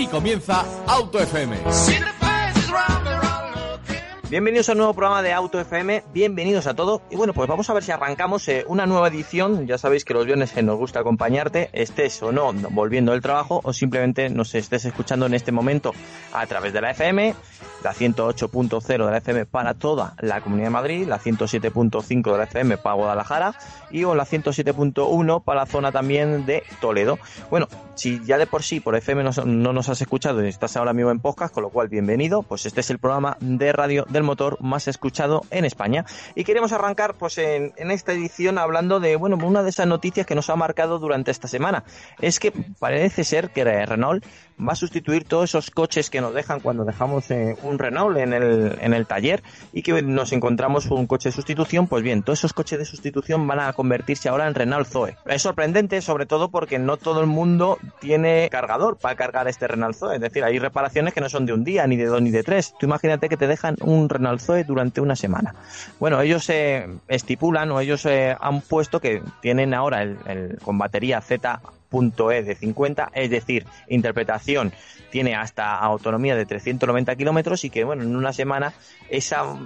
Aquí comienza Auto FM. Bienvenidos a un nuevo programa de Auto FM, bienvenidos a todos. Y bueno, pues vamos a ver si arrancamos eh, una nueva edición. Ya sabéis que los viernes nos gusta acompañarte, estés o no volviendo del trabajo o simplemente nos estés escuchando en este momento a través de la FM, la 108.0 de la FM para toda la Comunidad de Madrid, la 107.5 de la FM para Guadalajara y o la 107.1 para la zona también de Toledo. Bueno, si ya de por sí por FM no, no nos has escuchado y estás ahora mismo en podcast, con lo cual bienvenido, pues este es el programa de radio de motor más escuchado en España. Y queremos arrancar pues en, en, esta edición hablando de bueno una de esas noticias que nos ha marcado durante esta semana. Es que parece ser que Renault va a sustituir todos esos coches que nos dejan cuando dejamos eh, un Renault en el, en el taller y que nos encontramos un coche de sustitución, pues bien, todos esos coches de sustitución van a convertirse ahora en Renault Zoe. Es sorprendente, sobre todo porque no todo el mundo tiene cargador para cargar este Renault Zoe. Es decir, hay reparaciones que no son de un día, ni de dos, ni de tres. Tú imagínate que te dejan un Renault Zoe durante una semana. Bueno, ellos eh, estipulan o ellos eh, han puesto que tienen ahora el con batería Z .e de 50, es decir, interpretación tiene hasta autonomía de 390 kilómetros y que, bueno, en una semana esa,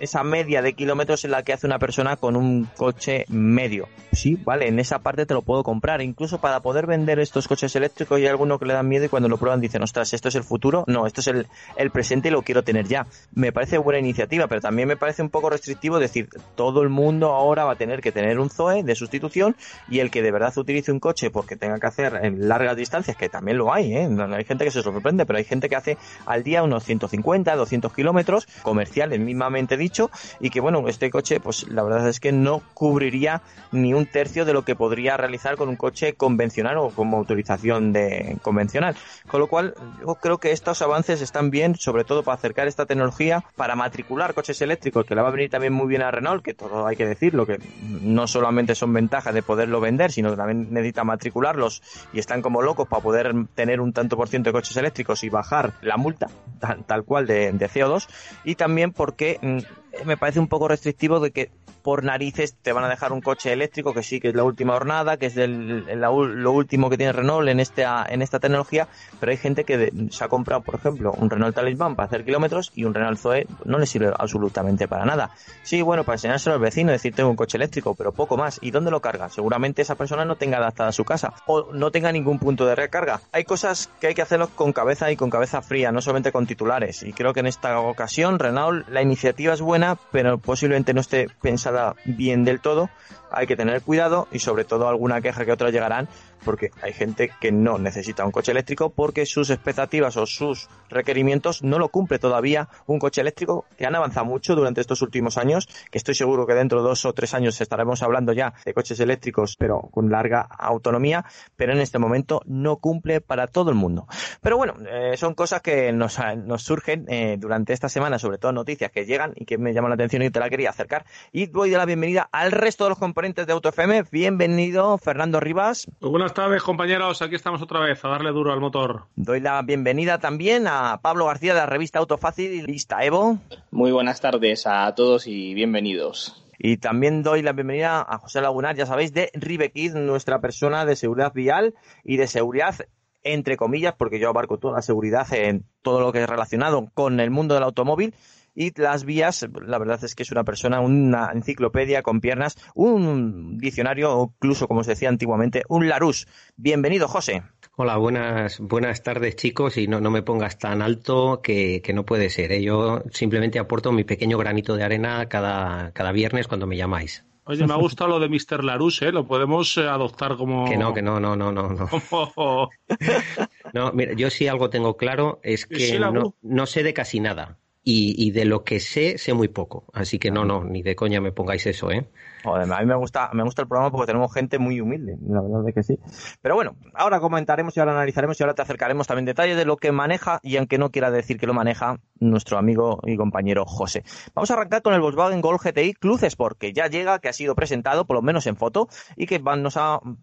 esa media de kilómetros es la que hace una persona con un coche medio. Sí, vale, en esa parte te lo puedo comprar. Incluso para poder vender estos coches eléctricos hay algunos que le dan miedo y cuando lo prueban dicen, ostras, esto es el futuro. No, esto es el, el presente y lo quiero tener ya. Me parece buena iniciativa, pero también me parece un poco restrictivo decir, todo el mundo ahora va a tener que tener un Zoe de sustitución y el que de verdad utilice un coche porque tenga que hacer en largas distancias, que también lo hay, ¿eh? hay gente que se sorprende, pero hay gente que hace al día unos 150, 200 kilómetros, comerciales mismamente dicho, y que bueno, este coche, pues la verdad es que no cubriría ni un tercio de lo que podría realizar con un coche convencional o con motorización de convencional. Con lo cual, yo creo que estos avances están bien, sobre todo para acercar esta tecnología, para matricular coches eléctricos, que le va a venir también muy bien a Renault, que todo hay que decirlo, que no solamente son ventajas de poderlo vender, sino que también necesita matricularlos y están como locos para poder tener un tanto por ciento de coches eléctricos y bajar la multa tal, tal cual de, de, CO2 y también porque mm, me parece un poco restrictivo de que por narices te van a dejar un coche eléctrico que sí que es la última hornada, que es la, lo último que tiene Renault en esta, en esta tecnología, pero hay gente que se ha comprado, por ejemplo, un Renault Talisman para hacer kilómetros y un Renault Zoe no le sirve absolutamente para nada. Sí, bueno, para enseñárselo al vecino, decir tengo un coche eléctrico, pero poco más. ¿Y dónde lo carga? Seguramente esa persona no tenga adaptada su casa o no tenga ningún punto de recarga. Hay cosas que hay que hacerlo con cabeza y con cabeza fría, no solamente con titulares. Y creo que en esta ocasión Renault la iniciativa es buena, pero posiblemente no esté pensada bien del todo, hay que tener cuidado y sobre todo alguna queja que otras llegarán porque hay gente que no necesita un coche eléctrico porque sus expectativas o sus requerimientos no lo cumple todavía un coche eléctrico que han avanzado mucho durante estos últimos años, que estoy seguro que dentro de dos o tres años estaremos hablando ya de coches eléctricos pero con larga autonomía, pero en este momento no cumple para todo el mundo. Pero bueno, eh, son cosas que nos, nos surgen eh, durante esta semana, sobre todo noticias que llegan y que me llaman la atención y te la quería acercar. Y doy de la bienvenida al resto de los componentes de AutoFM. Bienvenido, Fernando Rivas. Buenas tardes, compañeros. Aquí estamos otra vez a darle duro al motor. Doy la bienvenida también a Pablo García de la revista Autofácil y Lista Evo. Muy buenas tardes a todos y bienvenidos. Y también doy la bienvenida a José Lagunar, ya sabéis, de Ribekid, nuestra persona de seguridad vial y de seguridad entre comillas, porque yo abarco toda la seguridad en todo lo que es relacionado con el mundo del automóvil y las vías, la verdad es que es una persona, una enciclopedia con piernas, un diccionario, o incluso como se decía antiguamente, un Larus. Bienvenido, José. Hola, buenas, buenas tardes chicos y no, no me pongas tan alto que, que no puede ser. ¿eh? Yo simplemente aporto mi pequeño granito de arena cada, cada viernes cuando me llamáis. Oye, me ha gustado lo de Mr. Larus, ¿eh? Lo podemos eh, adoptar como... Que no, que no, no, no, no. No, como... no mira, yo sí algo tengo claro, es que Sí, no, no sé de casi nada. Y, y de lo que sé, sé muy poco. Así que no, no, ni de coña me pongáis eso, ¿eh? Joder, a mí me gusta, me gusta el programa porque tenemos gente muy humilde, la verdad es que sí. Pero bueno, ahora comentaremos y ahora analizaremos y ahora te acercaremos también detalles de lo que maneja y aunque no quiera decir que lo maneja nuestro amigo y compañero José. Vamos a arrancar con el Volkswagen Golf GTI Club Sport, que ya llega, que ha sido presentado, por lo menos en foto, y que bueno,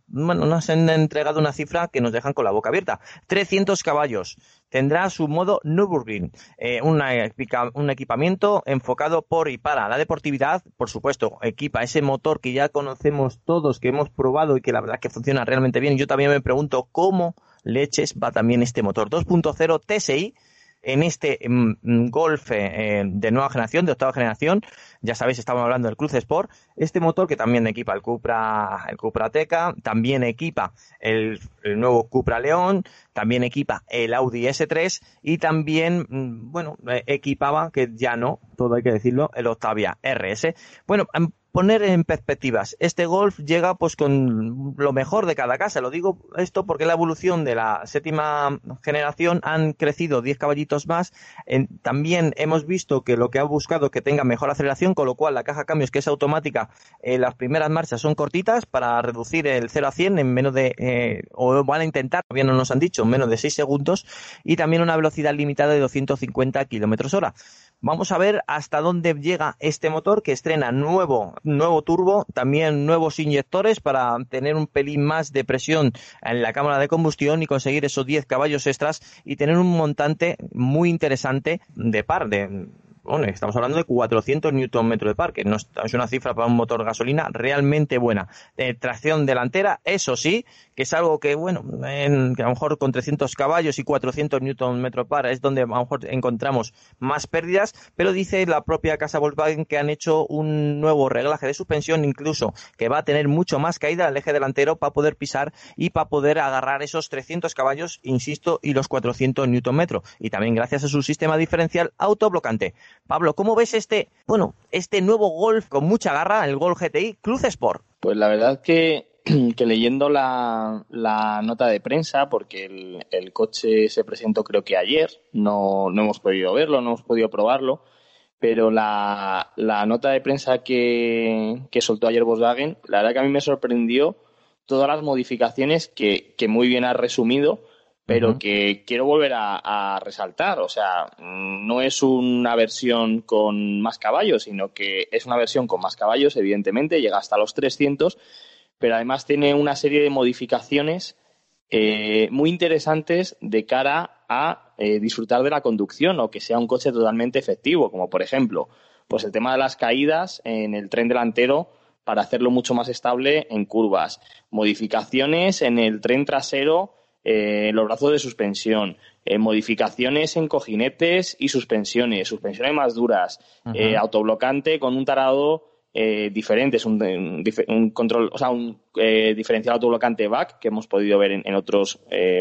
nos han entregado una cifra que nos dejan con la boca abierta. 300 caballos, tendrá su modo Nürburgring, eh, un equipamiento enfocado por y para la deportividad, por supuesto, equipa ese motor que ya conocemos todos, que hemos probado y que la verdad que funciona realmente bien. Yo también me pregunto cómo leches va también este motor 2.0 TSI en este mm, mm, Golf eh, de nueva generación, de octava generación, ya sabéis, estamos hablando del Cruz Sport, este motor que también equipa el Cupra, el Cupra Teca, también equipa el, nuevo Cupra León, también equipa el Audi S3 y también, mm, bueno, eh, equipaba, que ya no, todo hay que decirlo, el Octavia RS. Bueno, poner en perspectivas. Este Golf llega pues con lo mejor de cada casa. Lo digo esto porque la evolución de la séptima generación han crecido 10 caballitos más. también hemos visto que lo que ha buscado es que tenga mejor aceleración, con lo cual la caja cambios que es automática, eh, las primeras marchas son cortitas para reducir el 0 a 100 en menos de, eh, o van a intentar, todavía no nos han dicho, en menos de 6 segundos y también una velocidad limitada de 250 kilómetros hora. Vamos a ver hasta dónde llega este motor que estrena nuevo, nuevo turbo, también nuevos inyectores para tener un pelín más de presión en la cámara de combustión y conseguir esos 10 caballos extras y tener un montante muy interesante de par, de estamos hablando de 400 Nm de parque, no es una cifra para un motor gasolina realmente buena. de tracción delantera, eso sí, que es algo que, bueno, en, que a lo mejor con 300 caballos y 400 Nm par es donde a lo mejor encontramos más pérdidas, pero dice la propia casa Volkswagen que han hecho un nuevo reglaje de suspensión, incluso que va a tener mucho más caída al eje delantero para poder pisar y para poder agarrar esos 300 caballos, insisto, y los 400 Nm. Y también gracias a su sistema diferencial autoblocante. Pablo, ¿cómo ves este, bueno, este nuevo Golf con mucha garra, el Golf GTI Cruz Sport? Pues la verdad que, que leyendo la, nota de prensa, porque el, coche se presentó creo que ayer, no, no hemos podido verlo, no hemos podido probarlo, pero la, nota de prensa que, que soltó ayer Volkswagen, la verdad que a mí me sorprendió todas las modificaciones que, que muy bien ha resumido pero que quiero volver a, resaltar. O sea, no es una versión con más caballos, sino que es una versión con más caballos, evidentemente, llega hasta los 300, pero además tiene una serie de modificaciones eh, muy interesantes de cara a eh, disfrutar de la conducción o que sea un coche totalmente efectivo, como por ejemplo, pues el tema de las caídas en el tren delantero para hacerlo mucho más estable en curvas, modificaciones en el tren trasero eh, los brazos de suspensión, eh, modificaciones en cojinetes y suspensiones, suspensiones más duras, eh, autoblocante con un tarado diferente, es un, control, o sea, un diferencial autoblocante back que hemos podido ver en, otros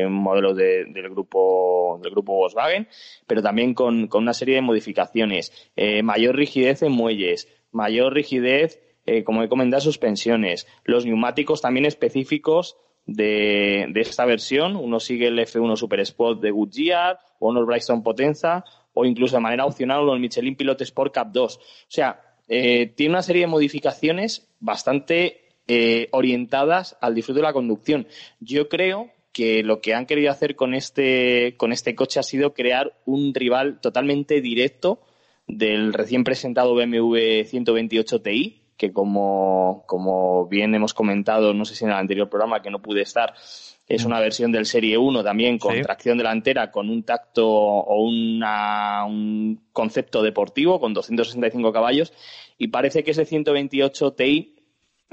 modelos del grupo del grupo Volkswagen, pero también con, con una serie de modificaciones, mayor rigidez en muelles, mayor rigidez, como he comentado, suspensiones, los neumáticos también específicos de, esta versión. Uno sigue el F1 Super Sport de Goodyear, o uno el Brightstone Potenza, o incluso de manera opcional uno el Michelin Pilot Sport Cup 2. O sea, eh, tiene una serie de modificaciones bastante eh, orientadas al disfrute de la conducción. Yo creo que lo que han querido hacer con este, con este coche ha sido crear un rival totalmente directo del recién presentado BMW 128 Ti, que como, como bien hemos comentado, no sé si en el anterior programa que no pude estar, es una versión del Serie 1 también con tracción delantera, con un tacto o una, un concepto deportivo con 265 caballos y parece que ese 128 Ti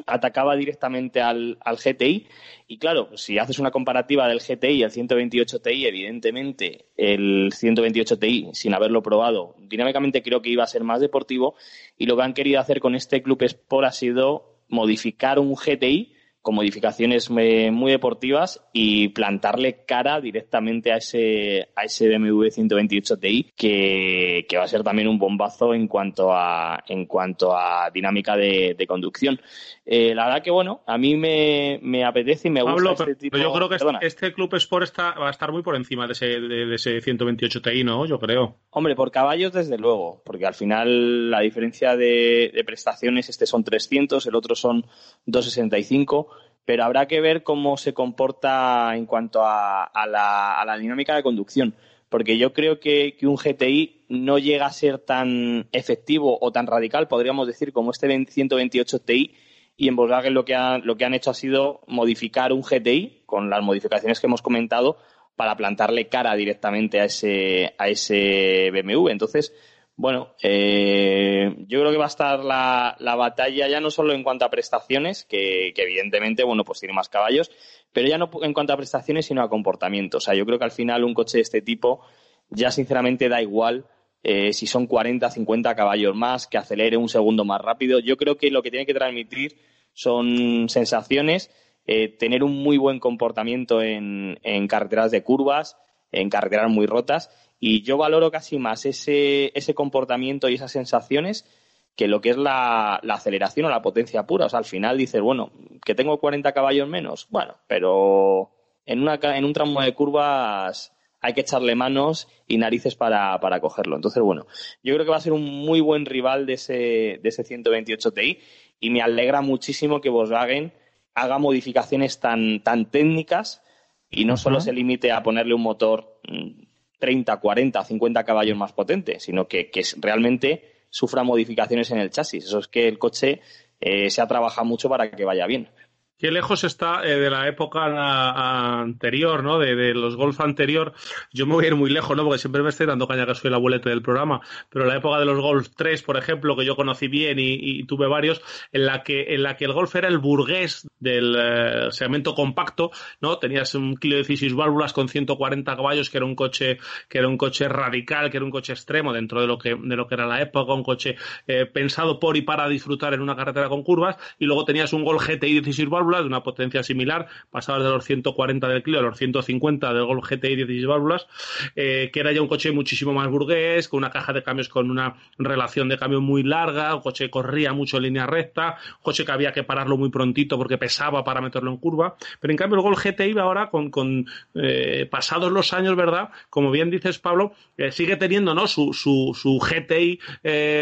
atacaba directamente al, al, GTI. Y claro, si haces una comparativa del GTI el 128 Ti, evidentemente el 128 Ti, sin haberlo probado, dinámicamente creo que iba a ser más deportivo. Y lo que han querido hacer con este Club Sport ha sido modificar un GTI con modificaciones eh, muy deportivas y plantarle cara directamente a ese, a ese BMW 128 Ti que, que va a ser también un bombazo en cuanto a, en cuanto a dinámica de, conducción. Eh, la verdad que bueno, a mí me, me apetece y me gusta este tipo. Pero yo creo que este, este, Club Sport está, va a estar muy por encima de ese, de, ese 128 Ti, ¿no? Yo creo. Hombre, por caballos desde luego, porque al final la diferencia de, de prestaciones, este son 300, el otro son 265 pero habrá que ver cómo se comporta en cuanto a, la, dinámica de conducción, porque yo creo que, un GTI no llega a ser tan efectivo o tan radical, podríamos decir, como este 128 Ti, y en Volkswagen lo que, lo que han hecho ha sido modificar un GTI con las modificaciones que hemos comentado para plantarle cara directamente a ese, a ese BMW. Entonces, bueno, eh, yo creo que va a estar la, batalla ya no solo en cuanto a prestaciones, que, evidentemente, bueno, pues tiene más caballos, pero ya no en cuanto a prestaciones, sino a comportamiento. O sea, yo creo que al final un coche de este tipo ya sinceramente da igual eh, si son 40, 50 caballos más, que acelere un segundo más rápido. Yo creo que lo que tiene que transmitir son sensaciones, eh, tener un muy buen comportamiento en, en carreteras de curvas, en carreteras muy rotas y yo valoro casi más ese, ese comportamiento y esas sensaciones que lo que es la, aceleración o la potencia pura. O sea, al final dices, bueno, que tengo 40 caballos menos, bueno, pero en, una, en un tramo de curvas hay que echarle manos y narices para, para cogerlo. Entonces, bueno, yo creo que va a ser un muy buen rival de ese, de ese 128 Ti y me alegra muchísimo que Volkswagen haga modificaciones tan, tan técnicas y no solo se limite a ponerle un motor mm, 30, 40, 50 caballos más potente, sino que, que realmente sufra modificaciones en el chasis. Eso es que el coche eh, se ha trabajado mucho para que vaya bien. Qué lejos está eh, de la época anterior, ¿no? De, los Golf anterior. Yo me voy a ir muy lejos, ¿no? Porque siempre me estoy dando caña que soy el abuelete del programa. Pero la época de los Golf 3, por ejemplo, que yo conocí bien y, tuve varios, en la que en la que el Golf era el burgués del eh, segmento compacto, ¿no? Tenías un kilo de 16 válvulas con 140 caballos, que era un coche que era un coche radical, que era un coche extremo dentro de lo que de lo que era la época, un coche eh, pensado por y para disfrutar en una carretera con curvas. Y luego tenías un Golf GTI 16 válvulas de una potencia similar, pasabas de los 140 del Clio a los 150 del Golf GTI 16 válvulas, eh, que era ya un coche muchísimo más burgués, con una caja de cambios con una relación de cambio muy larga, un coche que corría mucho en línea recta, un coche que había que pararlo muy prontito porque pesaba para meterlo en curva, pero en cambio el Golf GTI ahora con, con eh, pasados los años, ¿verdad? Como bien dices Pablo, eh, sigue teniendo ¿no? su, su, su GTI,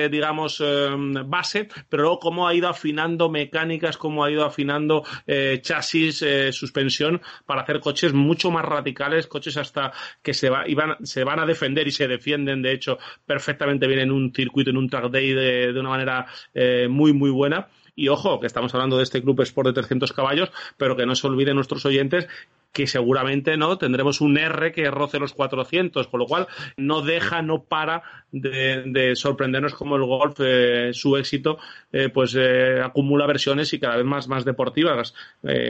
digamos, base, pero luego cómo ha ido afinando mecánicas, cómo ha ido afinando eh, chasis, eh, suspensión, para hacer coches mucho más radicales, coches hasta que se, va, se van a defender y se defienden, de hecho, perfectamente bien en un circuito, en un track day de, una manera eh, muy, muy buena. Y ojo, que estamos hablando de este Club Sport de 300 caballos, pero que no se olviden nuestros oyentes que seguramente no tendremos un R que roce los 400, con lo cual no deja, no para de, sorprendernos como el golf, eh, su éxito, eh, pues eh, acumula versiones y cada vez más, más deportivas,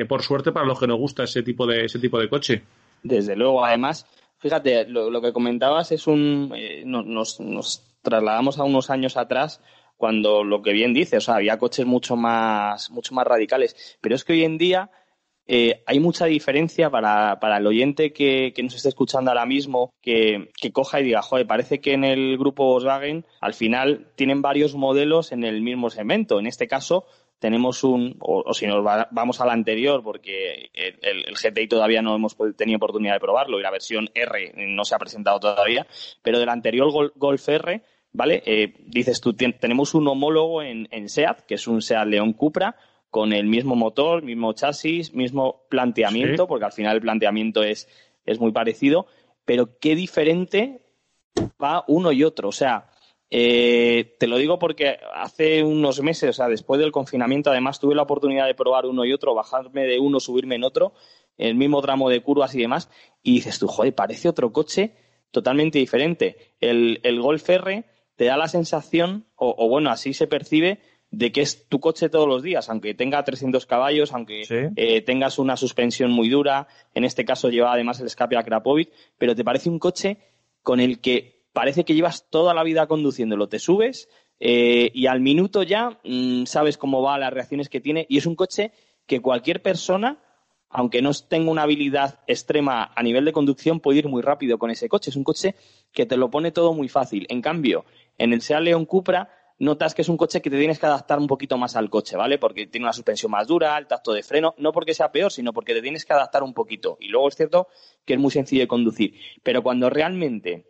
por suerte para los que nos gusta ese tipo de, ese tipo de coche. Desde luego, además, fíjate, lo, que comentabas es un, nos, nos trasladamos a unos años atrás cuando lo que bien dices, o sea, había coches mucho más, mucho más radicales. Pero es que hoy en día eh, hay mucha diferencia para, para el oyente que, nos esté escuchando ahora mismo, que, coja y diga, joder, parece que en el grupo Volkswagen al final tienen varios modelos en el mismo segmento. En este caso, tenemos un, o, si nos vamos al anterior, porque el, el, GTI todavía no hemos tenido oportunidad de probarlo y la versión R no se ha presentado todavía, pero del anterior Golf R, ¿vale? Eh, dices tú, tenemos un homólogo en, en SEAT, que es un SEAT León Cupra, con el mismo motor, mismo chasis, mismo planteamiento, porque al final el planteamiento es, es muy parecido, pero qué diferente va uno y otro. O sea, eh, te lo digo porque hace unos meses, o sea, después del confinamiento, además tuve la oportunidad de probar uno y otro, bajarme de uno, subirme en otro, el mismo tramo de curvas y demás, y dices tú, joder, parece otro coche totalmente diferente. El, el Golf R te da la sensación, o bueno, así se percibe, de que es tu coche todos los días, aunque tenga 300 caballos, aunque eh, tengas una suspensión muy dura, en este caso lleva además el escape a Krapovic, pero te parece un coche con el que parece que llevas toda la vida conduciéndolo, te subes eh, y al minuto ya mm, sabes cómo va, las reacciones que tiene y es un coche que cualquier persona, aunque no tenga una habilidad extrema a nivel de conducción, puede ir muy rápido con ese coche. Es un coche que te lo pone todo muy fácil. En cambio, en el Seat León Cupra notas que es un coche que te tienes que adaptar un poquito más al coche, ¿vale? Porque tiene una suspensión más dura, el tacto de freno, no porque sea peor, sino porque te tienes que adaptar un poquito. Y luego es cierto que es muy sencillo de conducir. Pero cuando realmente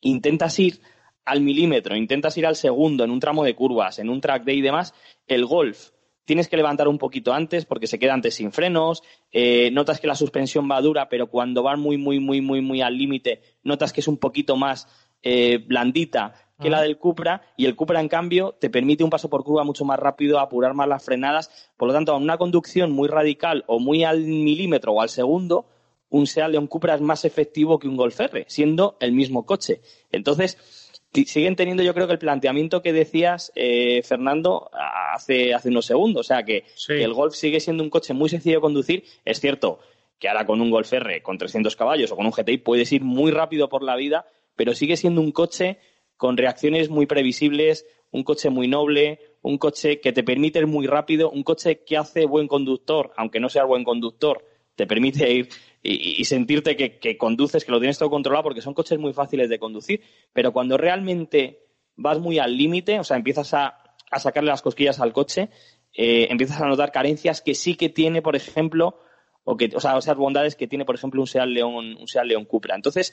intentas ir al milímetro, intentas ir al segundo en un tramo de curvas, en un track day y demás, el Golf tienes que levantar un poquito antes porque se queda antes sin frenos, eh, notas que la suspensión va dura, pero cuando va muy, muy, muy, muy, muy al límite, notas que es un poquito más eh, blandita que la del Cupra y el Cupra en cambio te permite un paso por curva mucho más rápido, apurar más las frenadas, por lo tanto, en una conducción muy radical o muy al milímetro o al segundo, un Seat León Cupra es más efectivo que un Golf R, siendo el mismo coche. Entonces, siguen teniendo yo creo que el planteamiento que decías, eh, Fernando, hace, hace unos segundos. O sea, que, el Golf sigue siendo un coche muy sencillo de conducir. Es cierto que ahora con un Golf R con 300 caballos o con un GTI puedes ir muy rápido por la vida, pero sigue siendo un coche con reacciones muy previsibles, un coche muy noble, un coche que te permite ir muy rápido, un coche que hace buen conductor, aunque no sea buen conductor, te permite ir y, sentirte que, conduces, que lo tienes todo controlado, porque son coches muy fáciles de conducir. Pero cuando realmente vas muy al límite, o sea, empiezas a, sacarle las cosquillas al coche, eh, empiezas a notar carencias que sí que tiene, por ejemplo, o que, o sea, esas bondades que tiene, por ejemplo, un Seat León, un Seat León Cupra. Entonces,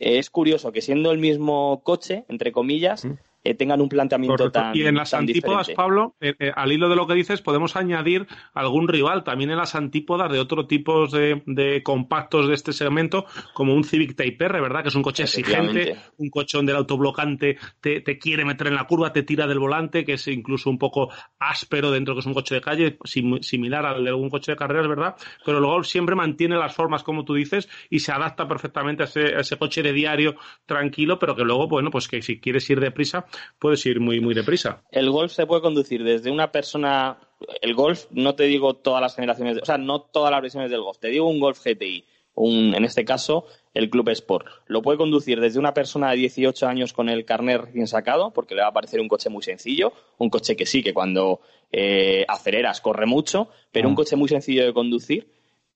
es curioso que siendo el mismo coche, entre comillas, eh, tengan un planteamiento tan Y en las antípodas, Pablo, eh, eh, al hilo de lo que dices, podemos añadir algún rival también en las antípodas de otro tipo de, compactos de este segmento, como un Civic Type R, ¿verdad? Que es un coche exigente, un coche donde el autoblocante te, quiere meter en la curva, te tira del volante, que es incluso un poco áspero dentro que es un coche de calle, similar al de un coche de carreras, ¿verdad? Pero luego siempre mantiene las formas, como tú dices, y se adapta perfectamente a ese, a ese coche de diario tranquilo, pero que luego, bueno, pues que si quieres ir deprisa, puedes ir muy, muy deprisa. El golf se puede conducir desde una persona. El golf, no te digo todas las generaciones, o sea, no todas las versiones del golf, te digo un golf GTI, un, en este caso, el Club Sport. Lo puede conducir desde una persona de 18 años con el carnet recién sacado, porque le va a parecer un coche muy sencillo, un coche que sí, que cuando eh, aceleras corre mucho, pero un mm. coche muy sencillo de conducir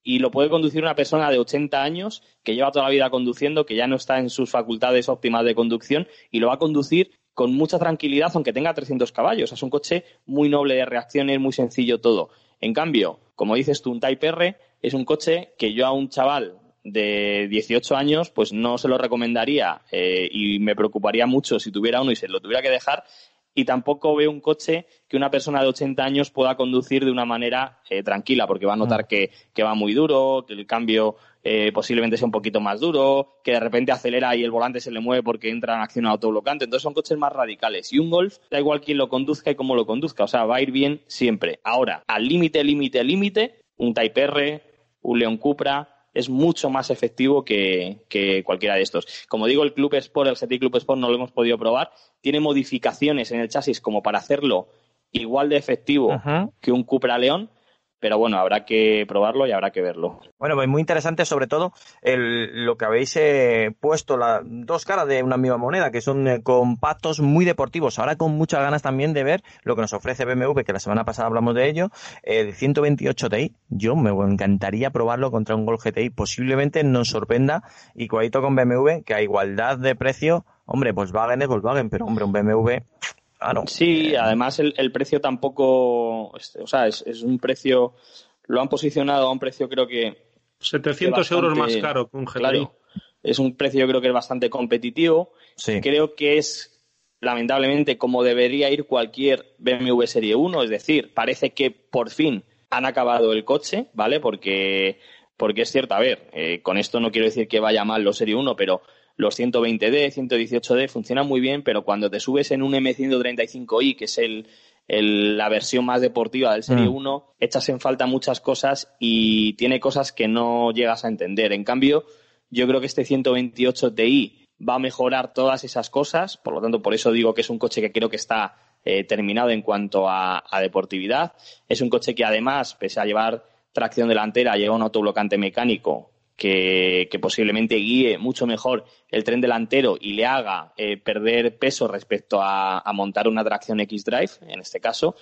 y lo puede conducir una persona de 80 años que lleva toda la vida conduciendo, que ya no está en sus facultades óptimas de conducción y lo va a conducir con mucha tranquilidad, aunque tenga 300 caballos. Es un coche muy noble de reacciones, muy sencillo todo. En cambio, como dices tú, un Type R es un coche que yo a un chaval de 18 años, pues no se lo recomendaría eh, y me preocuparía mucho si tuviera uno y se lo tuviera que dejar. Y tampoco veo un coche que una persona de 80 años pueda conducir de una manera eh, tranquila, porque va a notar mm. que, que va muy duro, que el cambio eh, posiblemente sea un poquito más duro, que de repente acelera y el volante se le mueve porque entra en acción autoblocante. Entonces son coches más radicales. Y un Golf, da igual quién lo conduzca y cómo lo conduzca, o sea, va a ir bien siempre. Ahora, al límite, límite, límite, un Type R, un León Cupra, es mucho más efectivo que, cualquiera de estos. Como digo, el Club Sport, el GT Club Sport no lo hemos podido probar. Tiene modificaciones en el chasis como para hacerlo igual de efectivo que un Cupra León, pero bueno, habrá que probarlo y habrá que verlo. Bueno, pues muy interesante sobre todo el, lo que habéis eh, puesto, las dos caras de una misma moneda, que son eh, compactos muy deportivos. Ahora con muchas ganas también de ver lo que nos ofrece BMW, que la semana pasada hablamos de ello, el 128 Ti. Yo me encantaría probarlo contra un Golf GTI. Posiblemente nos sorprenda y cuadrito con BMW, que a igualdad de precio, hombre, Volkswagen es Volkswagen, pero hombre, un BMW Sí, además el, precio tampoco, o sea, es, un precio, lo han posicionado a un precio creo que... 700 euros más caro que un GTI. Claro, es un precio yo creo que es bastante competitivo. Creo que es lamentablemente como debería ir cualquier BMW Serie 1, es decir, parece que por fin han acabado el coche, ¿vale? Porque, porque es cierto, a ver, eh, con esto no quiero decir que vaya mal los Serie 1, pero los 120D, 118D funcionan muy bien, pero cuando te subes en un M135i, que es el, la versión más deportiva del Serie 1, mm. echas en falta muchas cosas y tiene cosas que no llegas a entender. En cambio, yo creo que este 128 Ti va a mejorar todas esas cosas, por lo tanto, por eso digo que es un coche que creo que está eh, terminado en cuanto a, a, deportividad. Es un coche que además, pese a llevar tracción delantera, lleva un autoblocante mecánico que, posiblemente guíe mucho mejor el tren delantero y le haga eh, perder peso respecto a, montar una tracción X-Drive, en este caso.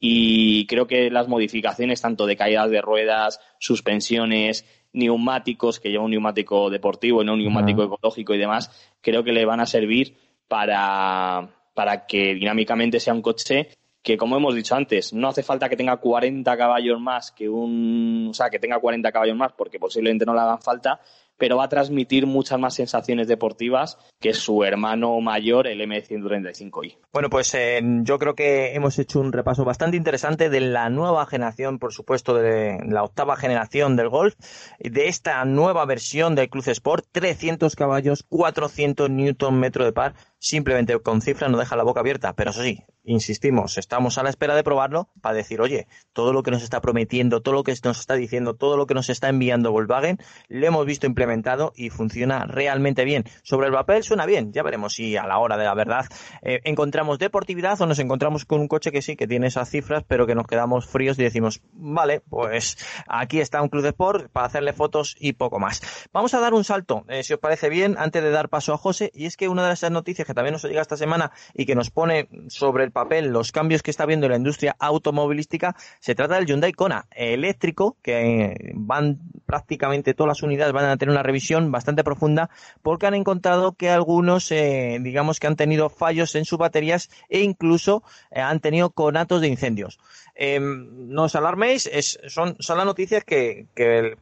y creo que las modificaciones tanto de caídas de ruedas, suspensiones, neumáticos, que lleva un neumático deportivo y no un neumático ecológico y demás, creo que le van a servir para, para que dinámicamente sea un coche que, como hemos dicho antes, no hace falta que tenga 40 caballos más que un, o sea, que tenga 40 caballos más porque posiblemente no le hagan falta, pero va a transmitir muchas más sensaciones deportivas que su hermano mayor, el M135i. Bueno, pues eh, yo creo que hemos hecho un repaso bastante interesante de la nueva generación, por supuesto, de la octava generación del Golf, de esta nueva versión del Cruz Sport, 300 caballos, 400 newton metro de par, simplemente con cifras no deja la boca abierta, pero eso sí, insistimos, estamos a la espera de probarlo para decir, oye, todo lo que nos está prometiendo, todo lo que nos está diciendo, todo lo que nos está enviando Volkswagen, lo hemos visto implementado y funciona realmente bien. Sobre el papel suena bien, ya veremos si a la hora de la verdad eh, encontramos deportividad o nos encontramos con un coche que sí, que tiene esas cifras, pero que nos quedamos fríos y decimos, vale, pues aquí está un Club de Sport para hacerle fotos y poco más. Vamos a dar un salto, eh, si os parece bien, antes de dar paso a José, y es que una de esas noticias que también nos llega esta semana y que nos pone sobre el papel los cambios que está viendo la industria automovilística, se trata del Hyundai Kona eléctrico, que van prácticamente todas las unidades van a tener una revisión bastante profunda porque han encontrado que algunos, eh, digamos que han tenido fallos en sus baterías e incluso eh, han tenido conatos de incendios. Eh, no os alarméis, son, son las noticias que,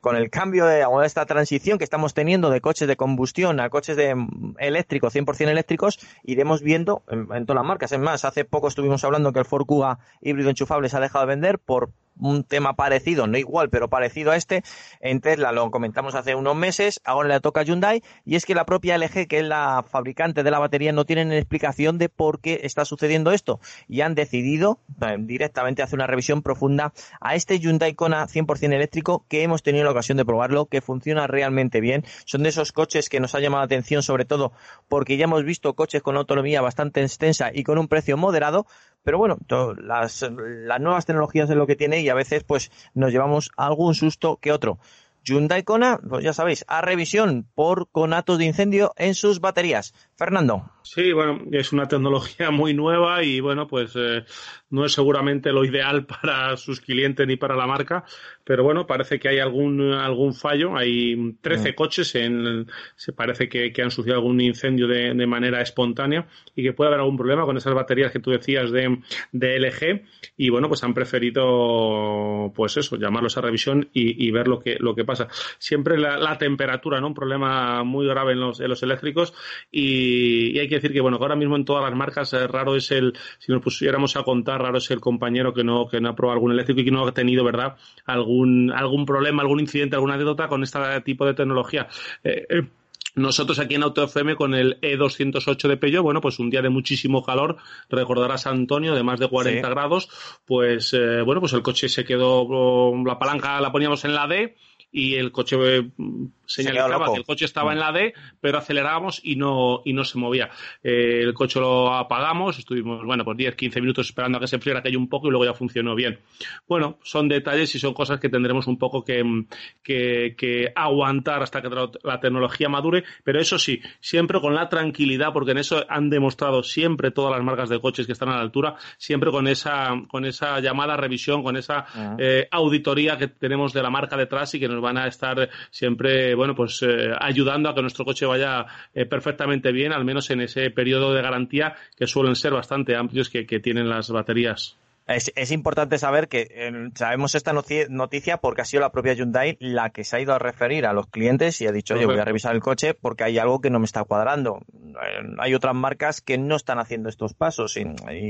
con el cambio de esta transición que estamos teniendo de coches de combustión a coches de mm, eléctricos, 100% eléctricos, iremos viendo en, todas las marcas. Es más, hace poco estuvimos hablando que el Ford Kuga híbrido enchufable se ha dejado de vender por un tema parecido, no igual, pero parecido a este. En Tesla lo comentamos hace unos meses, ahora le toca a Hyundai, y es que la propia LG, que es la fabricante de la batería, no tienen explicación de por qué está sucediendo esto. Y han decidido eh, directamente hacer una revisión profunda a este Hyundai Kona 100% eléctrico que hemos tenido la ocasión de probarlo, que funciona realmente bien. Son de esos coches que nos ha llamado la atención, sobre todo porque ya hemos visto coches con autonomía bastante extensa y con un precio moderado, pero bueno, las, las nuevas tecnologías es lo que tiene y a veces pues nos llevamos algún susto que otro. Hyundai Kona, pues ya sabéis, a revisión por conatos de incendio en sus baterías. Fernando. Sí, bueno, es una tecnología muy nueva y bueno, pues eh, no es seguramente lo ideal para sus clientes ni para la marca, pero bueno, parece que hay algún algún fallo. Hay 13 mm. coches, en, se parece que, han sucedido algún incendio de, manera espontánea y que puede haber algún problema con esas baterías que tú decías de, de LG y bueno, pues han preferido pues eso, llamarlos a revisión y, ver lo que, lo que pasa. Siempre la, temperatura, ¿no? Un problema muy grave en los, en los eléctricos y, hay que decir que bueno, ahora mismo en todas las marcas eh, raro es el, si nos pusiéramos a contar, raro es el compañero que no, que no ha probado algún eléctrico y que no ha tenido, ¿verdad? Algún, algún problema, algún incidente, alguna anécdota con este tipo de tecnología. Eh, eh, nosotros aquí en AutoFM con el E208 de Peugeot, bueno, pues un día de muchísimo calor, recordarás a Antonio, de más de 40 grados, pues bueno, pues el coche se quedó, la palanca la poníamos en la D y el coche señalizaba que el coche estaba en la D, pero acelerábamos y no, y no se movía. Eh, el coche lo apagamos, estuvimos, bueno, pues 10, 15 minutos esperando a que se enfriara aquello un poco y luego ya funcionó bien. Bueno, son detalles y son cosas que tendremos un poco que, que, aguantar hasta que la tecnología madure, pero eso sí, siempre con la tranquilidad, porque en eso han demostrado siempre todas las marcas de coches que están a la altura, siempre con esa, con esa llamada revisión, con esa ah. eh, auditoría que tenemos de la marca detrás y que nos van a estar siempre bueno, pues eh, ayudando a que nuestro coche vaya eh, perfectamente bien, al menos en ese periodo de garantía que suelen ser bastante amplios que tienen las baterías. Es, importante saber que sabemos esta noticia porque ha sido la propia Hyundai la que se ha ido a referir a los clientes y ha dicho, oye, voy a revisar el coche porque hay algo que no me está cuadrando. Eh, hay otras marcas que no están haciendo estos pasos y,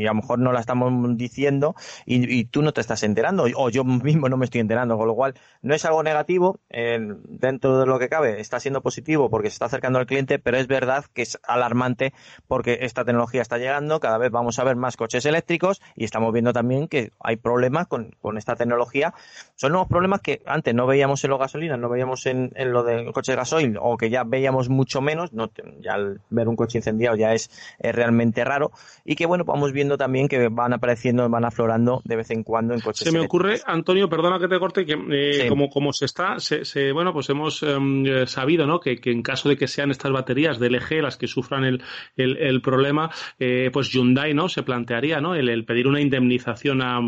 a lo mejor no la estamos diciendo y, tú no te estás enterando o yo mismo no me estoy enterando, con lo cual no es algo negativo eh, dentro de lo que cabe, está siendo positivo porque se está acercando al cliente, pero es verdad que es alarmante porque esta tecnología está llegando, cada vez vamos a ver más coches eléctricos y estamos viendo también también que hay problemas con, con, esta tecnología. Son nuevos problemas que antes no veíamos en los gasolinas, no veíamos en, en lo del coche de gasoil, o que ya veíamos mucho menos. No, ya al ver un coche incendiado ya es, realmente raro. Y que bueno, vamos viendo también que van apareciendo, van aflorando de vez en cuando en coches. Se me ocurre, Antonio, perdona que te corte, que eh, como, como se está, se, bueno, pues hemos em, eh, sabido, ¿no? Que, que, en caso de que sean estas baterías de LG las que sufran el, el, el problema, eh, pues Hyundai, ¿no? Se plantearía, ¿no? El, el pedir una indemnización penalización a,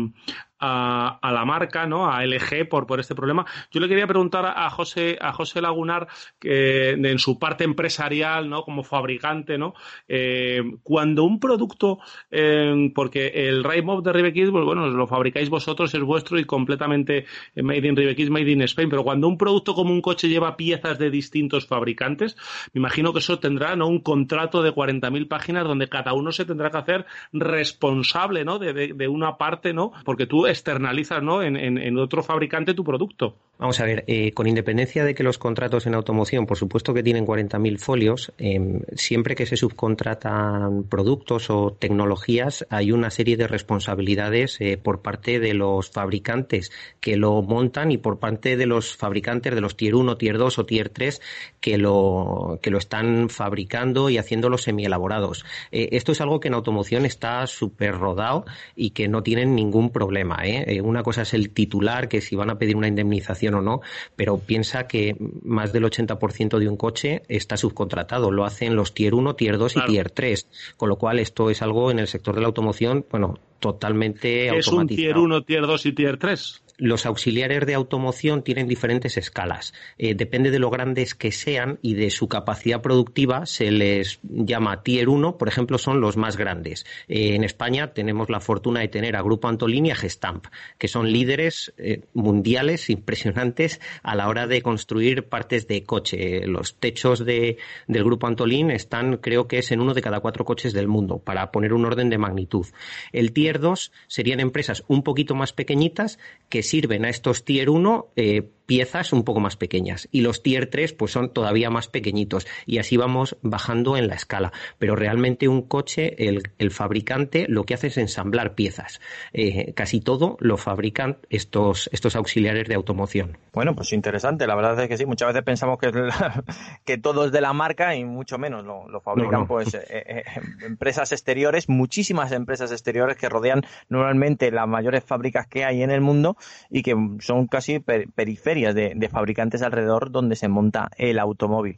a, la marca, ¿no? A LG por, por este problema. Yo le quería preguntar a José, a José Lagunar, que en su parte empresarial, ¿no? Como fabricante, ¿no? Eh, cuando un producto, eh, porque el Raimov de Ribequid, pues bueno, lo fabricáis vosotros, es vuestro y completamente made in Ribequid, made in Spain, pero cuando un producto como un coche lleva piezas de distintos fabricantes, me imagino que eso tendrá, ¿no? Un contrato de 40.000 páginas donde cada uno se tendrá que hacer responsable, ¿no? De, de, de una parte, ¿no? Porque tú externalizas ¿no? en, otro fabricante tu producto. Vamos a ver, eh, con independencia de que los contratos en automoción, por supuesto que tienen 40.000 folios, eh, siempre que se subcontratan productos o tecnologías, hay una serie de responsabilidades eh, por parte de los fabricantes que lo montan y por parte de los fabricantes de los Tier 1, Tier 2 o Tier 3 que lo, que lo están fabricando y haciéndolo semi-elaborados. esto es algo que en automoción está súper rodado y que no tienen ningún problema. Una cosa es el titular, que si van a pedir una indemnización o no, pero piensa que más del 80% de un coche está subcontratado. Lo hacen los Tier 1, Tier 2 y Tier 3. Con lo cual, esto es algo en el sector de la automoción, bueno, totalmente automatizado. ¿Es un Tier 1, Tier 2 y Tier 3? Los auxiliares de automoción tienen diferentes escalas. Eh, depende de lo grandes que sean y de su capacidad productiva, se les llama Tier 1, por ejemplo, son los más grandes. Eh, en España tenemos la fortuna de tener a Grupo Antolín y a Gestamp, que son líderes eh, mundiales impresionantes a la hora de construir partes de coche. Los techos de, del Grupo Antolín están, creo que es en uno de cada cuatro coches del mundo, para poner un orden de magnitud. El Tier 2 serían empresas un poquito más pequeñitas que sirven a estos tier 1 eh, piezas un poco más pequeñas y los tier 3 pues son todavía más pequeñitos y así vamos bajando en la escala. Pero realmente un coche, el, fabricante lo que hace es ensamblar piezas. Eh, casi todo lo fabrican estos, estos auxiliares de automoción. Bueno, pues interesante. La verdad es que sí, muchas veces pensamos que, que todo es de la marca y mucho menos lo, fabrican pues eh, empresas exteriores, muchísimas empresas exteriores que rodean normalmente las mayores fábricas que hay en el mundo y que son casi periferias de, fabricantes alrededor donde se monta el automóvil.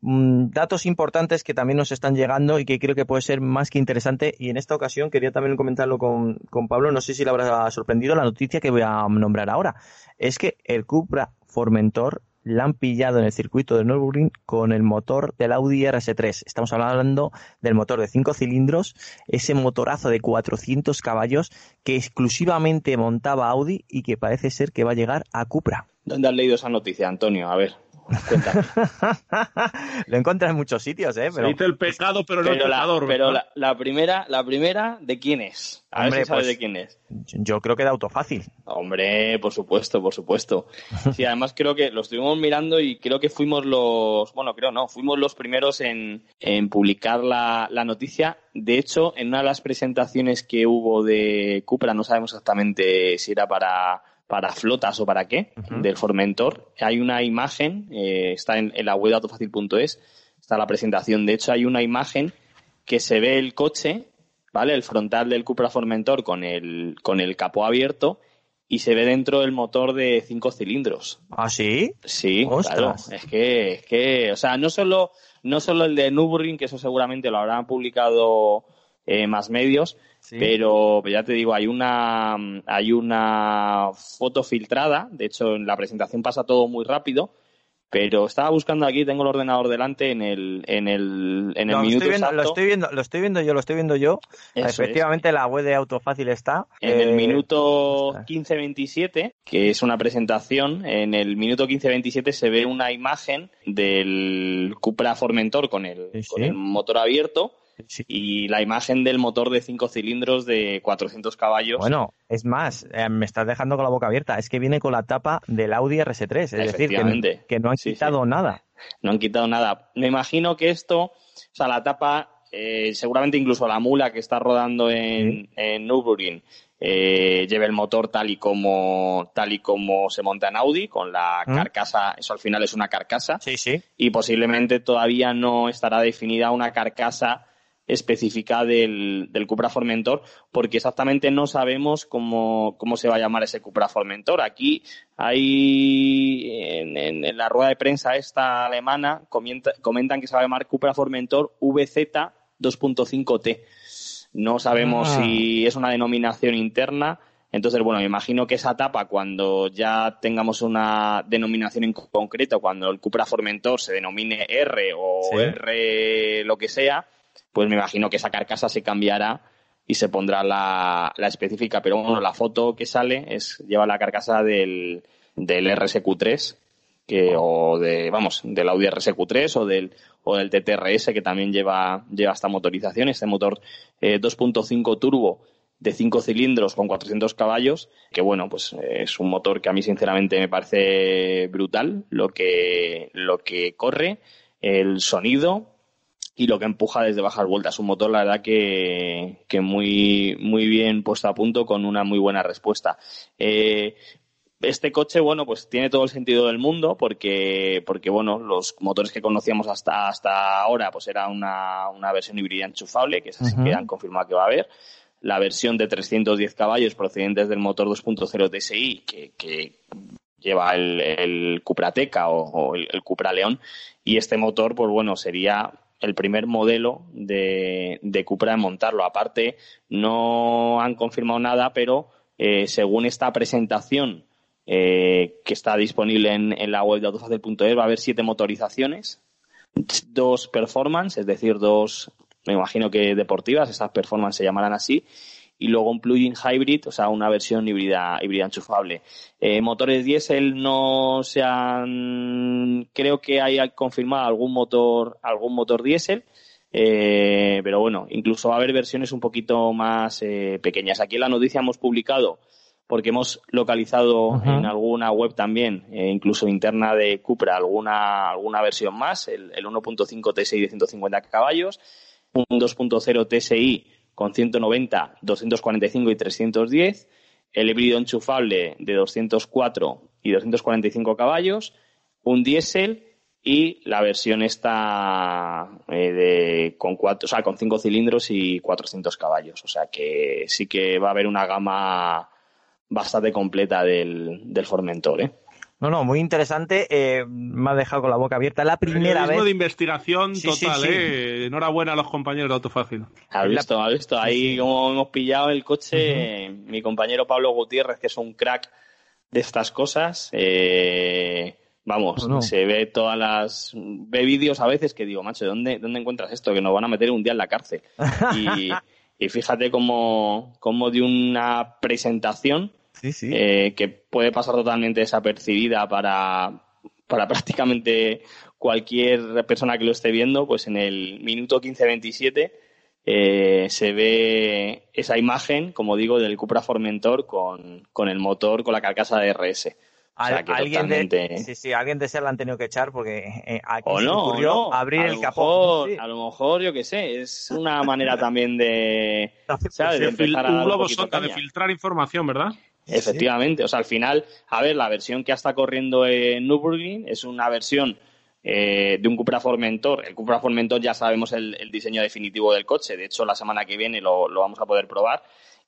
Mm, datos importantes que también nos están llegando y que creo que puede ser más que interesante y en esta ocasión quería también comentarlo con, con Pablo, no sé si le habrá sorprendido la noticia que voy a nombrar ahora. Es que el Cupra Formentor la han pillado en el circuito de Nürburgring con el motor del Audi RS3. Estamos hablando del motor de 5 cilindros, ese motorazo de 400 caballos que exclusivamente montaba Audi y que parece ser que va a llegar a Cupra. ¿Dónde has leído esa noticia, Antonio? A ver. lo encuentras en muchos sitios, ¿eh? Pero... el pecado, pero no el pecador. pero la, primera, la primera, ¿de quién es? A ver si sabes pues, de quién es. Yo creo que de Autofácil. Hombre, por supuesto, por supuesto. Sí, además creo que lo estuvimos mirando y creo que fuimos los, bueno, creo no, fuimos los primeros en, publicar la, la noticia. De hecho, en una de las presentaciones que hubo de Cupra, no sabemos exactamente si era para para flotas o para qué, del Formentor. Hay una imagen, eh, está en, la web está la presentación. De hecho, hay una imagen que se ve el coche, ¿vale? El frontal del Cupra Formentor con el, con el capó abierto y se ve dentro el motor de cinco cilindros. ¿Ah, sí? Sí, claro. Es que, es que, o sea, no solo, no solo el de Nürburgring, que eso seguramente lo habrán publicado eh, más medios, pero ya te digo, hay una, hay una foto filtrada, de hecho en la presentación pasa todo muy rápido, pero estaba buscando aquí, tengo el ordenador delante en el, en el, en el minuto lo estoy, viendo, lo estoy viendo, lo estoy viendo yo, lo estoy viendo yo. Efectivamente, la web de Autofácil está. En el eh, minuto 15-27, que es una presentación, en el minuto 15-27 se ve una imagen del Cupra Formentor con el, con el motor abierto y la imagen del motor de cinco cilindros de 400 caballos. Bueno, es más, eh, me estás dejando con la boca abierta. Es que viene con la tapa del Audi RS3. Es decir, que, no han quitado nada. No han quitado nada. Me imagino que esto, o sea, la tapa, eh, seguramente incluso la mula que está rodando en, en Nürburgring, eh, lleve el motor tal y como tal y como se monta en Audi con la ¿Mm? carcasa eso al final es una carcasa sí sí y posiblemente todavía no estará definida una carcasa específica del, del Cupra Formentor, porque exactamente no sabemos cómo, cómo se va a llamar ese Cupra Formentor. Aquí hay, en, en, la rueda de prensa esta alemana, comentan que se va a llamar Cupra Formentor VZ 2.5T. No sabemos Ah. si es una denominación interna. Entonces, bueno, me imagino que esa etapa, cuando ya tengamos una denominación en concreto, cuando el Cupra Formentor se denomine R o Sí. R lo que sea, pues me imagino que esa carcasa se cambiará y se pondrá la, la específica. Pero bueno, la foto que sale es lleva la carcasa del, del RSQ3 que, o de, vamos, del Audi RSQ3 o del, o del TTRS que también lleva, lleva esta motorización, este motor eh, 2.5 turbo de 5 cilindros con 400 caballos, que bueno, pues eh, es un motor que a mí sinceramente me parece brutal lo que, lo que corre, el sonido y lo que empuja desde bajas vueltas. Un motor, la verdad, que, que muy, muy bien puesto a punto con una muy buena respuesta. Eh, este coche, bueno, pues tiene todo el sentido del mundo porque, porque bueno, los motores que conocíamos hasta, hasta ahora, pues era una, una versión híbrida enchufable, que es así Ujú. que han confirmado que va a haber. La versión de 310 caballos procedentes del motor 2.0 TSI, que, que lleva el, el Cupra Teca o, o el, el Cupra León. Y este motor, pues bueno, sería el primer modelo de, de Cupra en montarlo. Aparte, no han confirmado nada, pero eh, según esta presentación eh, que está disponible en, la web de autofacil.es, va a haber siete motorizaciones, dos performance, es decir, dos, me imagino que deportivas, esas performance se llamarán así, y luego un plug-in hybrid, o sea, una versión híbrida, híbrida enchufable. Eh, motores diésel no se han, creo que hay confirmado algún motor, algún motor diésel, eh, pero bueno, incluso va a haber versiones un poquito más eh, pequeñas. Aquí en la noticia hemos publicado, porque hemos localizado en alguna web también, eh, incluso interna de Cupra, alguna, alguna versión más, el, el 1.5 TSI de 150 caballos, un 2.0 TSI con 190, 245 y 310, el híbrido enchufable de 204 y 245 caballos, un diésel y la versión esta eh, de con cuatro, o sea, con cinco cilindros y 400 caballos. O sea que sí que va a haber una gama bastante completa del, del Formentor, ¿eh? No, no, muy interesante. eh, me ha dejado con la boca abierta. La primera vez. de investigación Sí, sí, total, sí. ¿eh? Enhorabuena a los compañeros de Autofácil. ¿Has La- visto? ¿Has visto? Ahí como hemos pillado el coche, mi compañero Pablo Gutiérrez, que es un crack de estas cosas, eh, vamos, se ve todas las... ve vídeos a veces que digo, macho, ¿dónde, ¿dónde encuentras esto? Que nos van a meter un día en la cárcel. Y, y fíjate cómo, cómo de una presentación Sí, sí. eh, que puede pasar totalmente desapercibida para, para prácticamente cualquier persona que lo esté viendo, pues en el minuto 15-27 eh, se ve esa imagen, como digo, del Cupra Formentor con, con el motor, con la carcasa de RS. O sea, alguien de, sí, sí, alguien de ser la han tenido que echar porque eh, aquí O se le no, o ocurrió no. abrir a el capó. mejor- Sí. A lo mejor, yo qué sé, es una manera también de, empezar a un globo sonda de filtrar información, ¿verdad? Efectivamente, o sea, al final, a ver, la versión que está corriendo en Nürburgring es una versión eh, de un Cupra Formentor. El Cupra Formentor ya sabemos el, diseño definitivo del coche, de hecho la semana que viene lo, lo vamos a poder probar.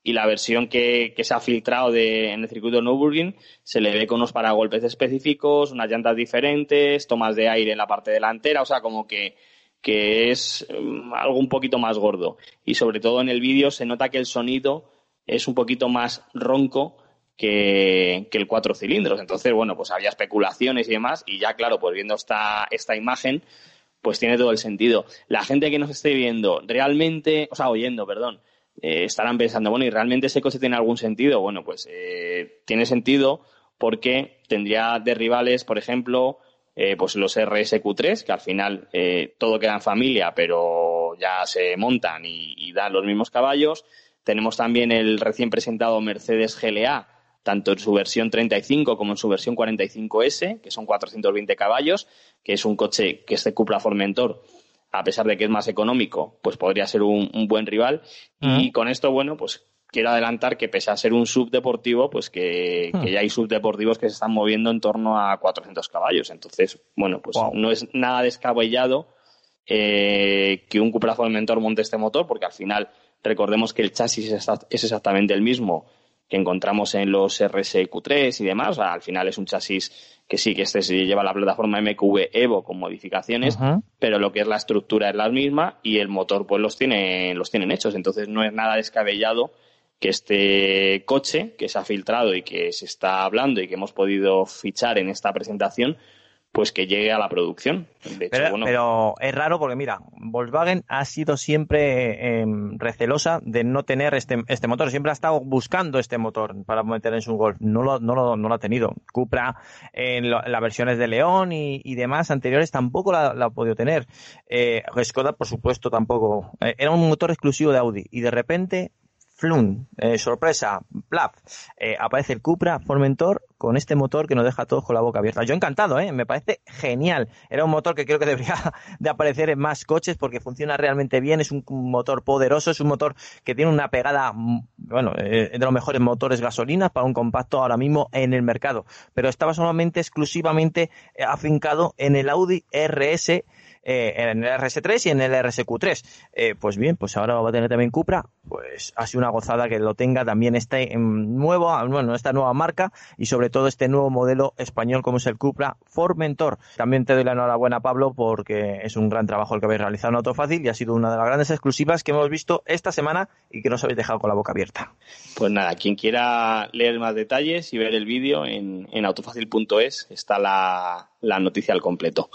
Y la versión que, que se ha filtrado de, en el circuito de Nürburgring se le ve con unos paragolpes específicos, unas llantas diferentes, tomas de aire en la parte delantera, o sea, como que, que es mm, algo un poquito más gordo. Y sobre todo en el vídeo se nota que el sonido es un poquito más ronco que, el cuatro cilindros. Entonces, bueno, pues había especulaciones y demás, y ya, claro, pues viendo esta, esta imagen, pues tiene todo el sentido. La gente que nos esté viendo, realmente, o sea, oyendo, perdón, eh, estarán pensando, bueno, ¿y realmente ese coche tiene algún sentido? Bueno, pues eh, tiene sentido porque tendría de rivales, por ejemplo, eh, pues los RSQ3, que al final todo queda en familia, pero ya se montan y, y dan los mismos caballos. Tenemos también el recién presentado Mercedes GLA, tanto en su versión 35 como en su versión 45S, que son 420 caballos, que es un coche que este Cupra Formentor, a pesar de que es más económico, pues podría ser un, un buen rival. Y con esto, bueno, pues quiero adelantar que pese a ser un subdeportivo, pues que, que ya hay subdeportivos que se están moviendo en torno a 400 caballos. Entonces, bueno, pues Wow. no es nada descabellado eh, que un Cupra Formentor monte este motor, porque al final recordemos que el chasis es exactamente el mismo que encontramos en los RSQ3 y demás. al final es un chasis que sí, que este lleva la plataforma MQV Evo con modificaciones, pero lo que es la estructura es la misma y el motor pues los tiene, los tienen hechos. Entonces no es nada descabellado que este coche que se ha filtrado y que se está hablando y que hemos podido fichar en esta presentación, pues que llegue a la producción. pero, es raro porque, mira, Volkswagen ha sido siempre em, recelosa de no tener este, este motor. Siempre ha estado buscando este motor para meter en su Golf. No lo, no lo, no lo ha tenido. Cupra en las versiones de León y, demás anteriores tampoco la, ha podido tener. Eh, Skoda, por supuesto, tampoco. Eh, era un motor exclusivo de Audi y de repente flum, eh, sorpresa, plaf, eh, aparece el Cupra Formentor con este motor que nos deja a todos con la boca abierta. Yo encantado, ¿eh? me parece genial. Era un motor que creo que debería de aparecer en más coches porque funciona realmente bien, es un motor poderoso, es un motor que tiene una pegada, mm, bueno, de los mejores motores gasolinas para un compacto ahora mismo en el mercado. Pero estaba solamente, exclusivamente afincado en el Audi RS eh, en el RS3 y en el RSQ3. Eh, pues bien, pues ahora va a tener también Cupra, pues ha sido una gozada que lo tenga también este nuevo, bueno, esta nueva marca y sobre todo este nuevo modelo español como es el Cupra Formentor. También te doy la enhorabuena, Pablo, porque es un gran trabajo el que habéis realizado en Autofácil y ha sido una de las grandes exclusivas que hemos visto esta semana y que nos habéis dejado con la boca abierta. Pues nada, quien quiera leer más detalles y ver el vídeo en, en autofácil.es está la, la noticia al completo.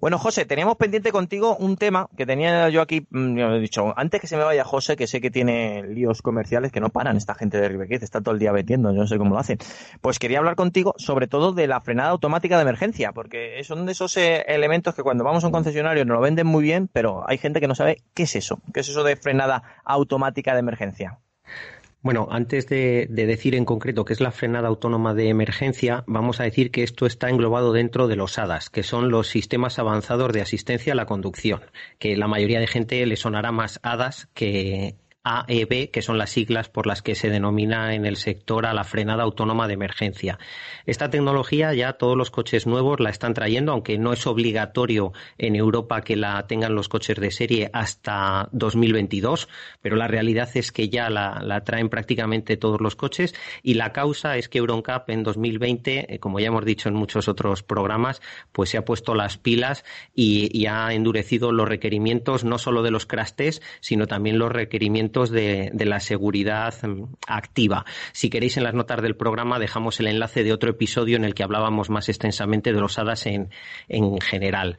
Bueno, José, teníamos pendiente contigo un tema que tenía yo aquí, mm, he dicho, antes que se me vaya José, que sé que tiene líos comerciales que no paran esta gente de Ribequez, está todo el día vendiendo, yo no sé cómo lo hacen. Pues quería hablar contigo sobre todo de la frenada automática de emergencia, porque son de esos eh, elementos que cuando vamos a un concesionario nos lo venden muy bien, pero hay gente que no sabe qué es eso, qué es eso de frenada automática de emergencia. Bueno, antes de, decir en concreto qué es la frenada autónoma de emergencia, vamos a decir que esto está englobado dentro de los ADAS, que son los sistemas avanzados de asistencia a la conducción, que la mayoría de gente le sonará más ADAS que AEB, que son las siglas por las que se denomina en el sector a la frenada autónoma de emergencia. Esta tecnología ya todos los coches nuevos la están trayendo, aunque no es obligatorio en Europa que la tengan los coches de serie hasta 2022, pero la realidad es que ya la, traen prácticamente todos los coches y la causa es que EuronCap en 2020, eh, como ya hemos dicho en muchos otros programas, pues se ha puesto las pilas y, ha endurecido los requerimientos no solo de los crash sino también los requerimientos de, la seguridad mm, activa. Si queréis, en las notas del programa dejamos el enlace de otro episodio en el que hablábamos más extensamente de los HADAS en, en general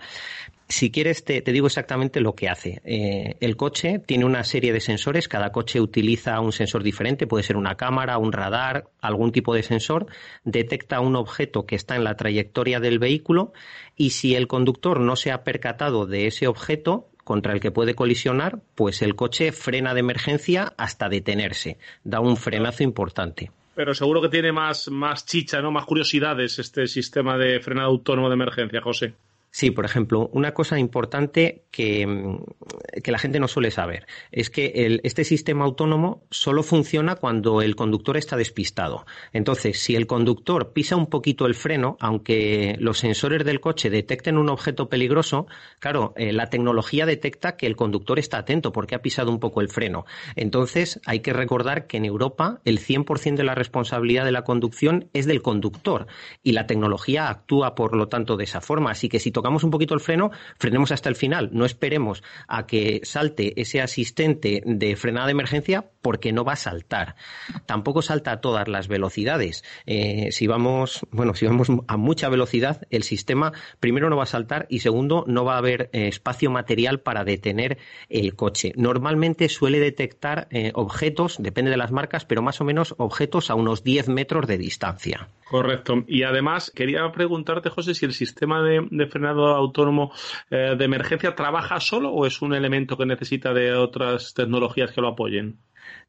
si quieres, te, digo exactamente lo que hace. Eh, el coche tiene una serie de sensores, cada coche utiliza un sensor diferente, puede ser una cámara, un radar, algún tipo de sensor, detecta un objeto que está en la trayectoria del vehículo y si el conductor no se ha percatado de ese objeto, contra el que puede colisionar, pues el coche frena de emergencia hasta detenerse. Da un frenazo importante. Pero seguro que tiene más, más chicha, ¿no? Más curiosidades este sistema de frenado autónomo de emergencia, José. Sí, por ejemplo, una cosa importante que, la gente no suele saber es que este sistema autónomo solo funciona cuando el conductor está despistado. Entonces, si el conductor pisa un poquito el freno, aunque los sensores del coche detecten un objeto peligroso, claro, eh, la tecnología detecta que el conductor está atento porque ha pisado un poco el freno. Entonces, hay que recordar que en Europa el 100% de la responsabilidad de la conducción es del conductor y la tecnología actúa, por lo tanto, de esa forma. Así que si tocamos un poquito el freno, frenemos hasta el final. No esperemos a que salte ese asistente de frenada de emergencia porque no va a saltar. Tampoco salta a todas las velocidades. Eh, si vamos, bueno, si vamos a mucha velocidad, el sistema primero no va a saltar y segundo no va a haber eh, espacio material para detener el coche. Normalmente suele detectar eh, objetos, depende de las marcas, pero más o menos objetos a unos 10 metros de distancia. Correcto. Y además, quería preguntarte, José, si el sistema de, frenado autónomo de emergencia trabaja solo o es un elemento que necesita de otras tecnologías que lo apoyen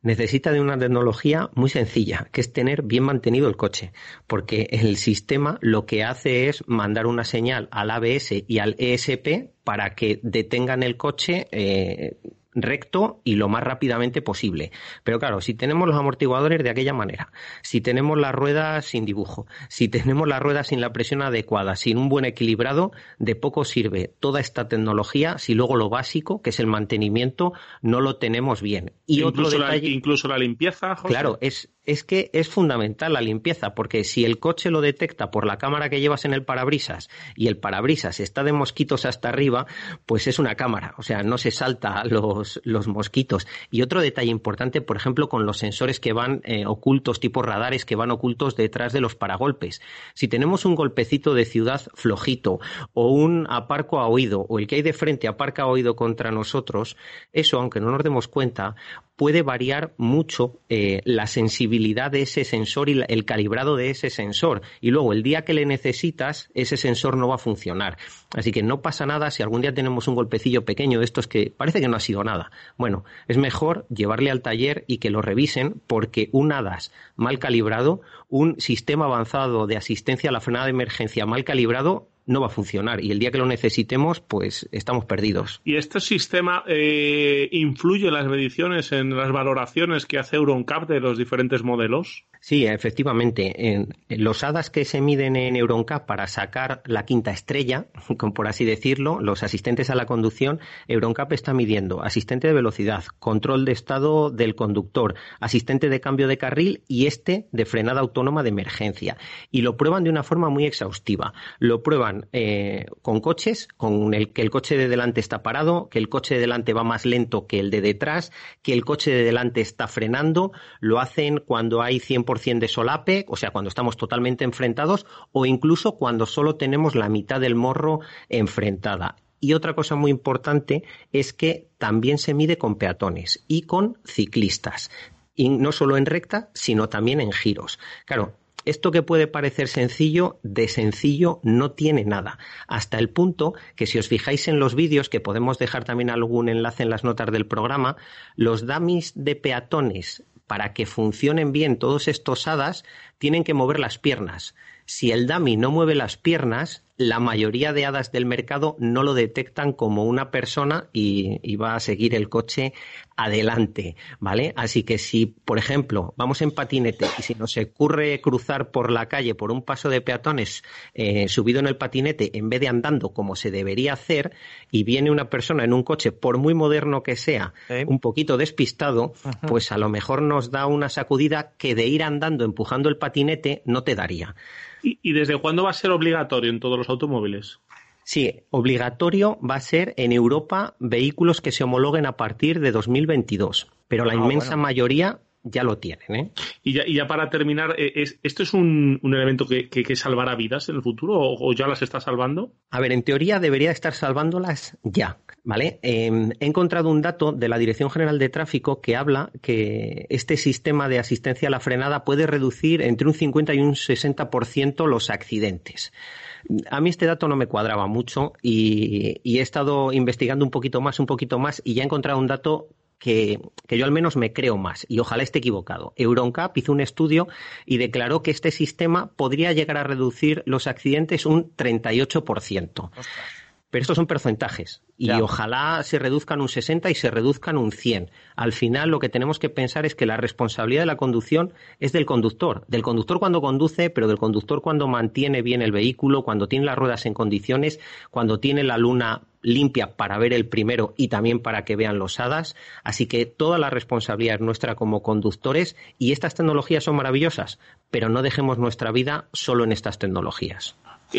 necesita de una tecnología muy sencilla, que es tener bien mantenido el coche, porque el sistema lo que hace es mandar una señal al ABS y al ESP para que detengan el coche eh, recto y lo más rápidamente posible. Pero claro, si tenemos los amortiguadores de aquella manera, si tenemos las ruedas sin dibujo, si tenemos las ruedas sin la presión adecuada, sin un buen equilibrado, de poco sirve toda esta tecnología si luego lo básico, que es el mantenimiento, no lo tenemos bien. Y incluso, otro detalle, la, incluso la limpieza. Claro, es es que es fundamental la limpieza, porque si el coche lo detecta por la cámara que llevas en el parabrisas y el parabrisas está de mosquitos hasta arriba, pues es una cámara, o sea, no se salta los, los mosquitos. Y otro detalle importante, por ejemplo, con los sensores que van eh, ocultos, tipo radares que van ocultos detrás de los paragolpes. Si tenemos un golpecito de ciudad flojito o un aparco a oído o el que hay de frente aparca a oído contra nosotros, eso, aunque no nos demos cuenta, puede variar mucho eh, la sensibilidad de ese sensor y el calibrado de ese sensor. Y luego, el día que le necesitas, ese sensor no va a funcionar. Así que no pasa nada si algún día tenemos un golpecillo pequeño de estos que parece que no ha sido nada. Bueno, es mejor llevarle al taller y que lo revisen porque un ADAS mal calibrado, un sistema avanzado de asistencia a la frenada de emergencia mal calibrado, no va a funcionar y el día que lo necesitemos, pues estamos perdidos. ¿Y este sistema eh, influye en las mediciones, en las valoraciones que hace EuronCap de los diferentes modelos? Sí, efectivamente. En, los hadas que se miden en EuronCap para sacar la quinta estrella, por así decirlo, los asistentes a la conducción, EuronCap está midiendo asistente de velocidad, control de estado del conductor, asistente de cambio de carril y este de frenada autónoma de emergencia. Y lo prueban de una forma muy exhaustiva. Lo prueban eh, con coches, con el que el coche de delante está parado, que el coche de delante va más lento que el de detrás, que el coche de delante está frenando. Lo hacen cuando hay 100% de solape, o sea, cuando estamos totalmente enfrentados, o incluso cuando solo tenemos la mitad del morro enfrentada. Y otra cosa muy importante es que también se mide con peatones y con ciclistas. Y no solo en recta, sino también en giros. Claro, esto que puede parecer sencillo, de sencillo no tiene nada. Hasta el punto que si os fijáis en los vídeos, que podemos dejar también algún enlace en las notas del programa, los dummies de peatones para que funcionen bien todos estos hadas, tienen que mover las piernas. Si el dummy no mueve las piernas, la mayoría de hadas del mercado no lo detectan como una persona y, va a seguir el coche adelante, ¿vale? Así que si, por ejemplo, vamos en patinete y si nos ocurre cruzar por la calle por un paso de peatones eh, subido en el patinete en vez de andando como se debería hacer y viene una persona en un coche, por muy moderno que sea, un poquito despistado, pues a lo mejor nos da una sacudida que de ir andando empujando el patinete no te daría. ¿Y, desde cuándo va a ser obligatorio en todos los automóviles? Sí, obligatorio va a ser en Europa vehículos que se homologuen a partir de 2022, pero la ah, inmensa mayoría ya lo tienen. ¿eh? Y, ya, y ya para terminar, eh, ¿esto es un, elemento que, salvará vidas en el futuro o, ya las está salvando? A ver, en teoría debería estar salvándolas ya. ¿Vale? Em, he encontrado un dato de la Dirección General de Tráfico que habla que este sistema de asistencia a la frenada puede reducir entre un 50 y un 60% los accidentes. A mí este dato no me cuadraba mucho y, y, he estado investigando un poquito más, un poquito más y ya he encontrado un dato que, yo al menos me creo más y ojalá esté equivocado. Euroncap hizo un estudio y declaró que este sistema podría llegar a reducir los accidentes un 38%. Pero estos son porcentajes y ojalá se reduzcan un 60 y se reduzcan un 100. Al final lo que tenemos que pensar es que la responsabilidad de la conducción es del conductor, del conductor cuando conduce, pero del conductor cuando mantiene bien el vehículo, cuando tiene las ruedas en condiciones, cuando tiene la luna limpia para ver el primero y también para que vean los hadas. Así que toda la responsabilidad es nuestra como conductores y estas tecnologías son maravillosas, pero no dejemos nuestra vida solo en estas tecnologías.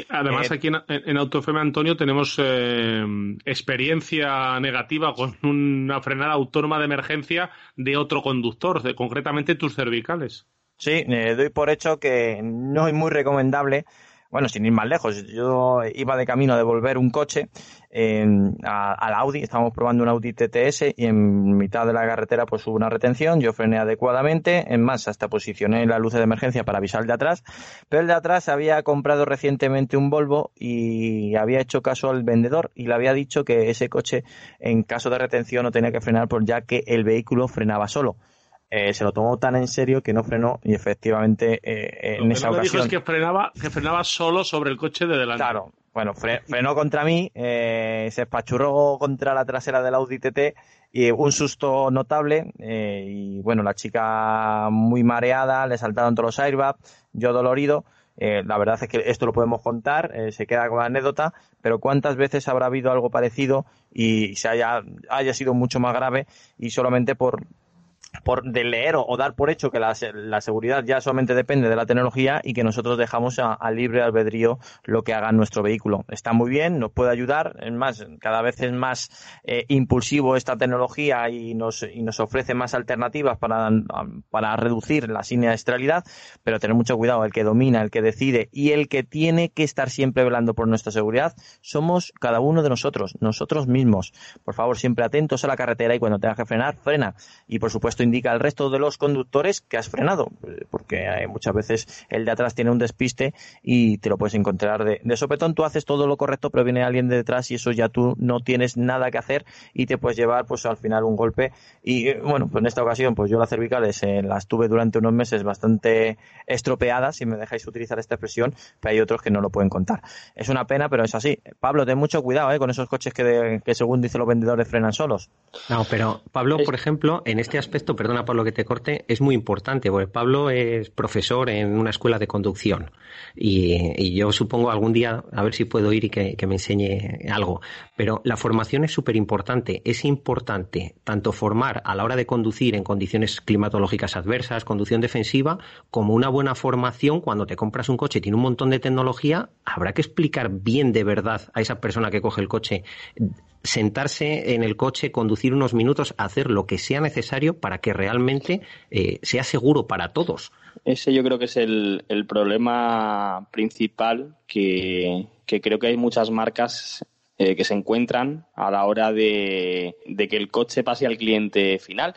Además, eh, aquí en, en AutoFM, Antonio, tenemos eh, experiencia negativa con una frenada autónoma de emergencia de otro conductor, de, concretamente tus cervicales. Sí, doy por hecho que no es muy recomendable bueno, sin ir más lejos, yo iba de camino a devolver un coche al Audi, estábamos probando un Audi TTS y en mitad de la carretera pues hubo una retención, yo frené adecuadamente, en más hasta posicioné la luz de emergencia para avisar el de atrás, pero el de atrás había comprado recientemente un Volvo y había hecho caso al vendedor y le había dicho que ese coche en caso de retención no tenía que frenar por ya que el vehículo frenaba solo. Eh, se lo tomó tan en serio que no frenó y efectivamente eh, en esa ocasión. Dijo es que frenaba, que frenaba solo sobre el coche de delante. Claro, bueno, frenó contra mí, eh, se espachurró contra la trasera del Audi TT y un susto notable y bueno, la chica muy mareada, le saltaron todos los airbags, yo dolorido. la verdad es que esto lo podemos contar, se queda con la anécdota, pero ¿cuántas veces habrá habido algo parecido y se haya, haya sido mucho más grave y solamente por, por de leer o, dar por hecho que la, la, seguridad ya solamente depende de la tecnología y que nosotros dejamos a, libre albedrío lo que haga nuestro vehículo. Está muy bien, nos puede ayudar, es más, cada vez es más eh, impulsivo esta tecnología y nos, y nos ofrece más alternativas para, para reducir la siniestralidad, pero tener mucho cuidado, el que domina, el que decide y el que tiene que estar siempre velando por nuestra seguridad somos cada uno de nosotros, nosotros mismos. Por favor, siempre atentos a la carretera y cuando tengas que frenar, frena. Y por supuesto, indica al resto de los conductores que has frenado, porque muchas veces el de atrás tiene un despiste y te lo puedes encontrar de, sopetón. Tú haces todo lo correcto, pero viene alguien de detrás y eso ya tú no tienes nada que hacer y te puedes llevar pues al final un golpe. Y bueno, pues en esta ocasión, pues yo las cervicales eh, las tuve durante unos meses bastante estropeadas, si me dejáis utilizar esta expresión, pero hay otros que no lo pueden contar. Es una pena, pero es así. Pablo, ten mucho cuidado eh, con esos coches que, que según dicen los vendedores frenan solos. No, pero Pablo, por ejemplo, en este aspecto, perdona Pablo que te corte, es muy importante, porque Pablo es profesor en una escuela de conducción y, yo supongo algún día a ver si puedo ir y que, me enseñe algo. Pero la formación es súper importante. Es importante tanto formar a la hora de conducir en condiciones climatológicas adversas, conducción defensiva, como una buena formación cuando te compras un coche y tiene un montón de tecnología, habrá que explicar bien de verdad a esa persona que coge el coche sentarse en el coche, conducir unos minutos, hacer lo que sea necesario para que realmente eh, sea seguro para todos. Ese yo creo que es el, problema principal que, creo que hay muchas marcas eh, que se encuentran a la hora de, de, que el coche pase al cliente final.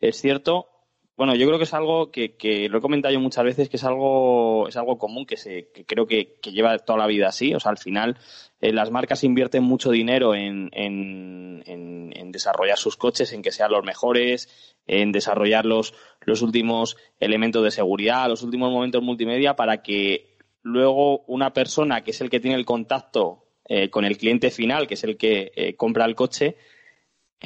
Es cierto bueno, yo creo que es algo que, que, lo he comentado yo muchas veces, que es algo, es algo común, que, se, que creo que, lleva toda la vida así. O sea, al final eh, las marcas invierten mucho dinero en, en, en, desarrollar sus coches, en que sean los mejores, en desarrollar los, los últimos elementos de seguridad, los últimos momentos multimedia, para que luego una persona que es el que tiene el contacto eh, con el cliente final, que es el que eh, compra el coche,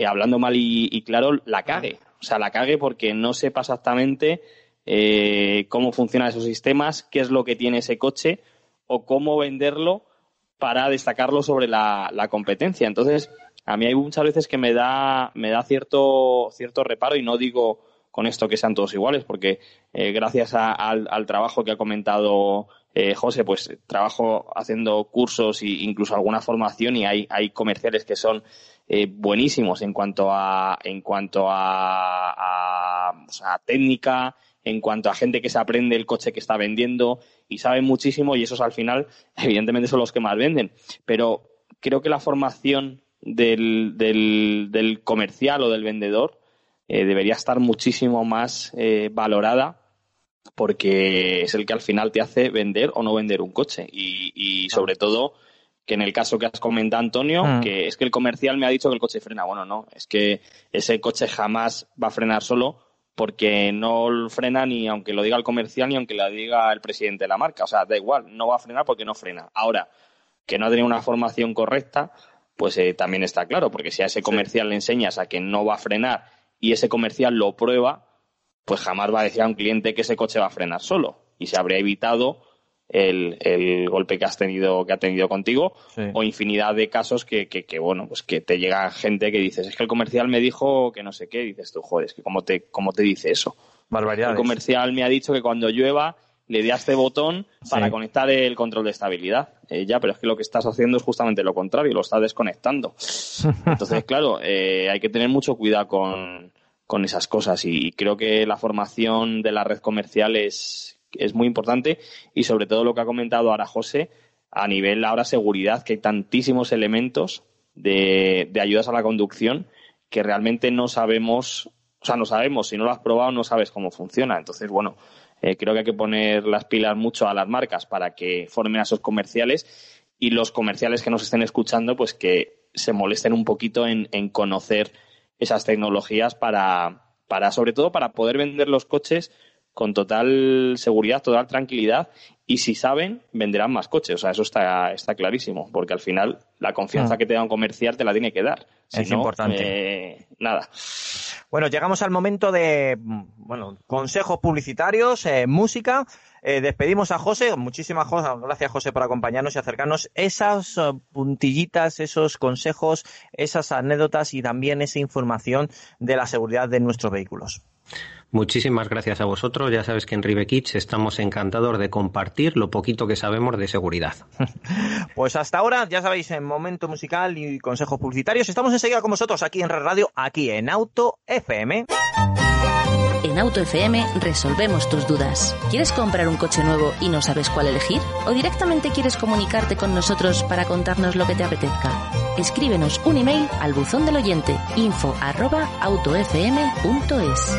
hablando mal y claro, la cague o sea, la cague porque no sepa exactamente eh, cómo funcionan esos sistemas, qué es lo que tiene ese coche o cómo venderlo para destacarlo sobre la, competencia. Entonces, a mí hay muchas veces que me da, me da cierto, cierto reparo y no digo con esto que sean todos iguales, porque eh, gracias al, trabajo que ha comentado eh, José, pues trabajo haciendo cursos e incluso alguna formación y hay, hay comerciales que son eh, buenísimos en cuanto a en cuanto a, técnica, en cuanto a gente que se aprende el coche que está vendiendo y saben muchísimo y esos al final evidentemente son los que más venden. Pero creo que la formación del, del, comercial o del vendedor eh, debería estar muchísimo más eh, valorada porque es el que al final te hace vender o no vender un coche y, y sobre todo que en el caso que has comentado, Antonio, mm. que es que el comercial me ha dicho que el coche frena. Bueno, no, es que ese coche jamás va a frenar solo porque no frena ni aunque lo diga el comercial ni aunque lo diga el presidente de la marca. O sea, da igual, no va a frenar porque no frena. Ahora, que no ha tenido una formación correcta, pues eh, también está claro, porque si a ese comercial le enseñas a que no va a frenar y ese comercial lo prueba, pues jamás va a decir a un cliente que ese coche va a frenar solo y se habría evitado el, el, golpe que has tenido que ha tenido contigo o infinidad de casos que, que, bueno pues que te llega gente que dices es que el comercial me dijo que no sé qué dices tú joder es que cómo te cómo te dice eso el comercial me ha dicho que cuando llueva le dé a este botón para conectar el control de estabilidad. Eh, ya, pero es que lo que estás haciendo es justamente lo contrario, lo estás desconectando. Entonces, claro, eh, hay que tener mucho cuidado con, con esas cosas y creo que la formación de la red comercial es, es muy importante y sobre todo lo que ha comentado ahora José a nivel ahora seguridad, que hay tantísimos elementos de, de ayudas a la conducción que realmente no sabemos, o sea, no sabemos, si no lo has probado no sabes cómo funciona. Entonces, bueno, eh, creo que hay que poner las pilas mucho a las marcas para que formen a esos comerciales y los comerciales que nos estén escuchando, pues que se molesten un poquito en, en conocer esas tecnologías para, para, sobre todo, para poder vender los coches con total seguridad, total tranquilidad y si saben, venderán más coches. O sea, eso está, está clarísimo, porque al final la confianza mm. que te da un comercial te la tiene que dar. es importante. Eh, nada. Bueno, llegamos al momento de bueno, consejos publicitarios, eh, música. Eh, despedimos a José. Muchísimas gracias, José, por acompañarnos y acercarnos esas puntillitas, esos consejos, esas anécdotas y también esa información de la seguridad de nuestros vehículos. Muchísimas gracias a vosotros. Ya sabes que en Ribekids estamos encantados de compartir lo poquito que sabemos de seguridad. Pues hasta ahora, ya sabéis, en momento musical y consejos publicitarios, estamos enseguida con vosotros aquí en Red Radio, aquí en Auto FM. En Auto FM resolvemos tus dudas. ¿Quieres comprar un coche nuevo y no sabes cuál elegir? ¿O directamente quieres comunicarte con nosotros para contarnos lo que te apetezca? Escríbenos un email al buzón del oyente info arroba autofm.es.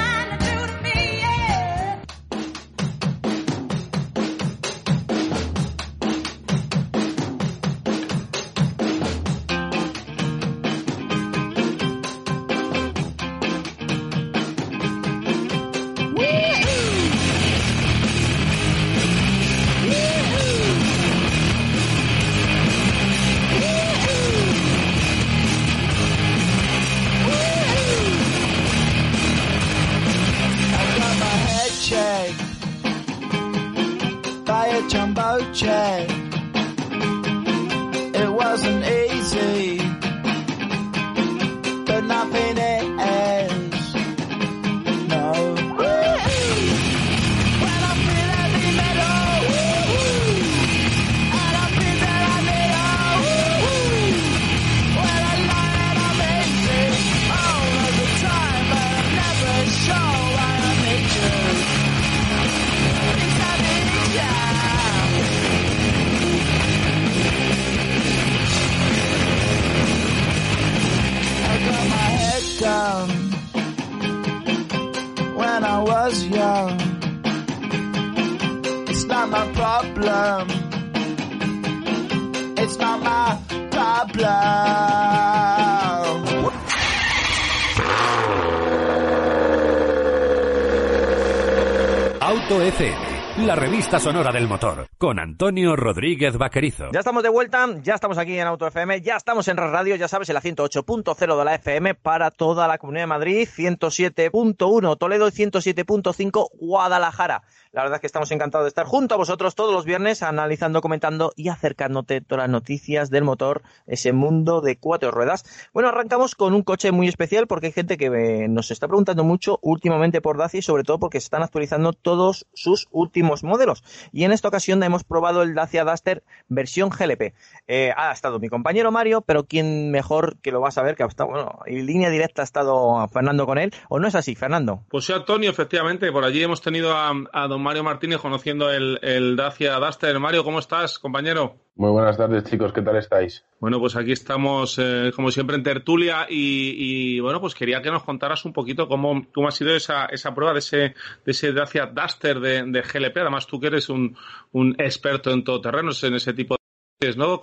la revista sonora del motor, con Antonio Rodríguez Vaquerizo. Ya estamos de vuelta, ya estamos aquí en Auto FM, ya estamos en Radio, ya sabes, en la 108.0 de la FM para toda la Comunidad de Madrid, 107.1 Toledo y 107.5 Guadalajara. La verdad es que estamos encantados de estar junto a vosotros todos los viernes analizando, comentando y acercándote todas las noticias del motor, ese mundo de cuatro ruedas. Bueno, arrancamos con un coche muy especial porque hay gente que eh, nos está preguntando mucho últimamente por Dacia y sobre todo porque se están actualizando todos sus últimos modelos. Y en esta ocasión hemos probado el Dacia Duster versión GLP. Eh, ha estado mi compañero Mario, pero quién mejor que lo va a saber que ha estado, bueno, en línea directa ha estado Fernando con él. ¿O no es así, Fernando? Pues sí, Antonio, efectivamente. Por allí hemos tenido a, a don Mario Martínez conociendo el, el Dacia Duster. Mario, ¿cómo estás, compañero? Muy buenas tardes, chicos. ¿Qué tal estáis? Bueno, pues aquí estamos, eh, como siempre, en tertulia y, bueno, pues quería que nos contaras un poquito cómo, cómo ha sido esa, esa prueba de ese, de ese Dacia Duster de, de GLP. Además, tú que eres un, un experto en todoterrenos, en ese tipo de... ¿no?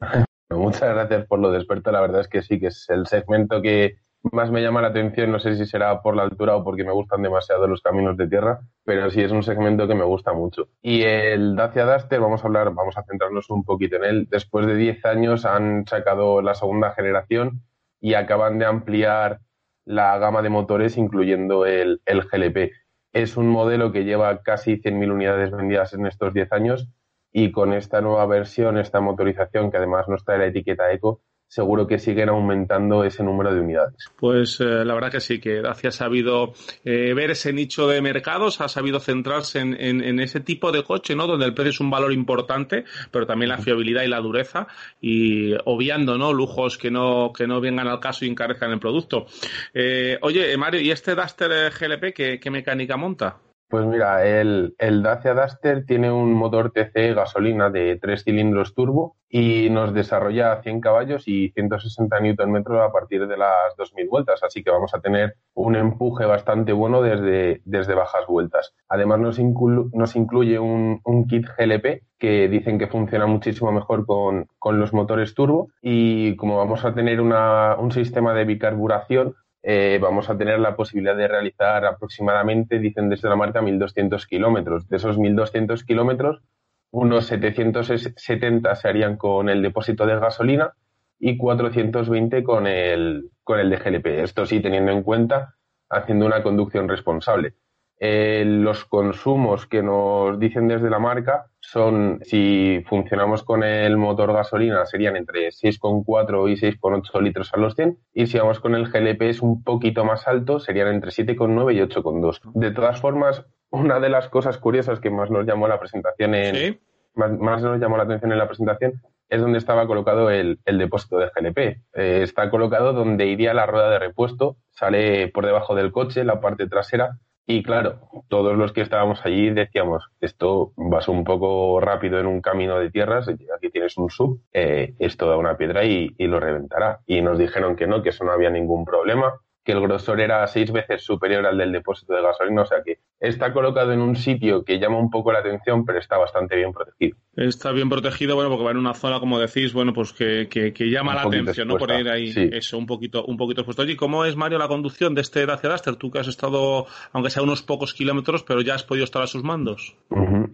Muchas gracias por lo de experto. La verdad es que sí, que es el segmento que, más me llama la atención, no sé si será por la altura o porque me gustan demasiado los caminos de tierra, pero sí es un segmento que me gusta mucho. Y el Dacia Duster, vamos a hablar, vamos a centrarnos un poquito en él. Después de 10 años han sacado la segunda generación y acaban de ampliar la gama de motores, incluyendo el, el GLP. Es un modelo que lleva casi 100.000 unidades vendidas en estos 10 años y con esta nueva versión, esta motorización que además no está en la etiqueta Eco, seguro que siguen aumentando ese número de unidades. Pues eh, la verdad que sí, que Dacia ha sabido eh, ver ese nicho de mercados, ha sabido centrarse en, ese tipo de coche, ¿no? Donde el precio es un valor importante, pero también la fiabilidad y la dureza, y obviando, ¿no? Lujos que no, que no vengan al caso y encarezcan el producto. Eh, oye, Mario, ¿y este Duster GLP qué, qué mecánica monta? Pues mira, el, el Dacia Duster tiene un motor TC gasolina de tres cilindros turbo y nos desarrolla 100 caballos y 160 Nm a partir de las 2000 vueltas, así que vamos a tener un empuje bastante bueno desde, desde bajas vueltas. Además nos, nos incluye un, un, kit GLP que dicen que funciona muchísimo mejor con, con los motores turbo y como vamos a tener una, un sistema de bicarburación, eh, vamos a tener la posibilidad de realizar aproximadamente, dicen desde la marca, 1.200 kilómetros. De esos 1.200 kilómetros, unos 770 se harían con el depósito de gasolina y 420 con el, con el de GLP. Esto sí, teniendo en cuenta, haciendo una conducción responsable. Eh, los consumos que nos dicen desde la marca son, si funcionamos con el motor gasolina, serían entre 6,4 y 6,8 litros a los 100. Y si vamos con el GLP es un poquito más alto, serían entre 7,9 y 8,2. De todas formas, una de las cosas curiosas que más nos llamó la presentación en, más, nos llamó la atención en la presentación es donde estaba colocado el, depósito de GLP. Eh, está colocado donde iría la rueda de repuesto, sale por debajo del coche, la parte trasera, y claro, todos los que estábamos allí decíamos, esto vas un poco rápido en un camino de tierras, aquí tienes un sub, eh, esto da una piedra y, y, lo reventará. Y nos dijeron que no, que eso no había ningún problema, que el grosor era seis veces superior al del depósito de gasolina, o sea que está colocado en un sitio que llama un poco la atención, pero está bastante bien protegido. Está bien protegido, bueno, porque va en una zona, como decís, bueno, pues que, que, llama la atención, ¿no? Por ir ahí, eso, un poquito, un poquito expuesto. ¿y ¿cómo es, Mario, la conducción de este Dacia Duster? Tú que has estado, aunque sea unos pocos kilómetros, pero ya has podido estar a sus mandos.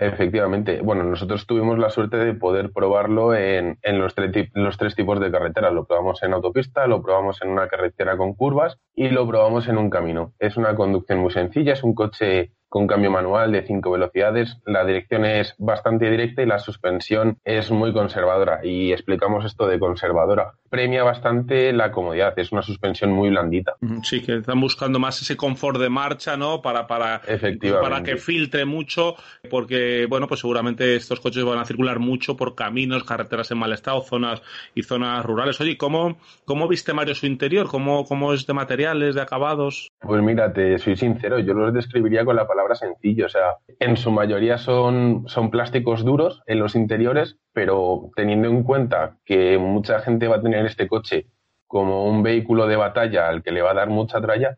efectivamente. Bueno, nosotros tuvimos la suerte de poder probarlo en, en los, los tres tipos de carreteras. Lo probamos en autopista, lo probamos en una carretera con curvas y lo probamos en un camino. Es una conducción muy sencilla, es un coche con cambio manual de cinco velocidades. La dirección es bastante directa y la suspensión es muy conservadora. Y explicamos esto de conservadora. Premia bastante la comodidad, es una suspensión muy blandita. Sí, que están buscando más ese confort de marcha, ¿no? Para, para, para que filtre mucho, porque, bueno, pues seguramente estos coches van a circular mucho por caminos, carreteras en mal estado, zonas y zonas rurales. Oye, ¿cómo, cómo viste Mario su interior? ¿Cómo, ¿Cómo es de materiales, de acabados? Pues mira, te soy sincero, yo los describiría con la palabra palabra sencillo. O sea, en su mayoría son, son plásticos duros en los interiores, pero teniendo en cuenta que mucha gente va a tener este coche como un vehículo de batalla al que le va a dar mucha tralla,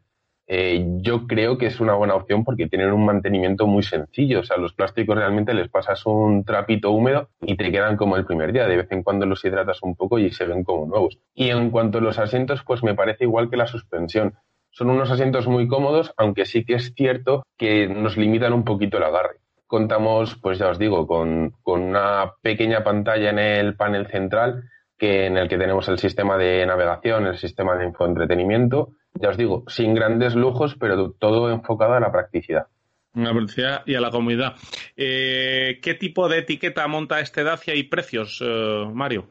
eh, yo creo que es una buena opción porque tienen un mantenimiento muy sencillo. O sea, los plásticos realmente les pasas un trapito húmedo y te quedan como el primer día. De vez en cuando los hidratas un poco y se ven como nuevos. Y en cuanto a los asientos, pues me parece igual que la suspensión. Son unos asientos muy cómodos, aunque sí que es cierto que nos limitan un poquito el agarre. Contamos, pues ya os digo, con, una pequeña pantalla en el panel central que en el que tenemos el sistema de navegación, el sistema de infoentretenimiento. Ya os digo, sin grandes lujos, pero todo enfocado a la practicidad. A la velocidad y a la comodidad. Eh, ¿Qué tipo de etiqueta monta este Dacia y precios, eh, Mario?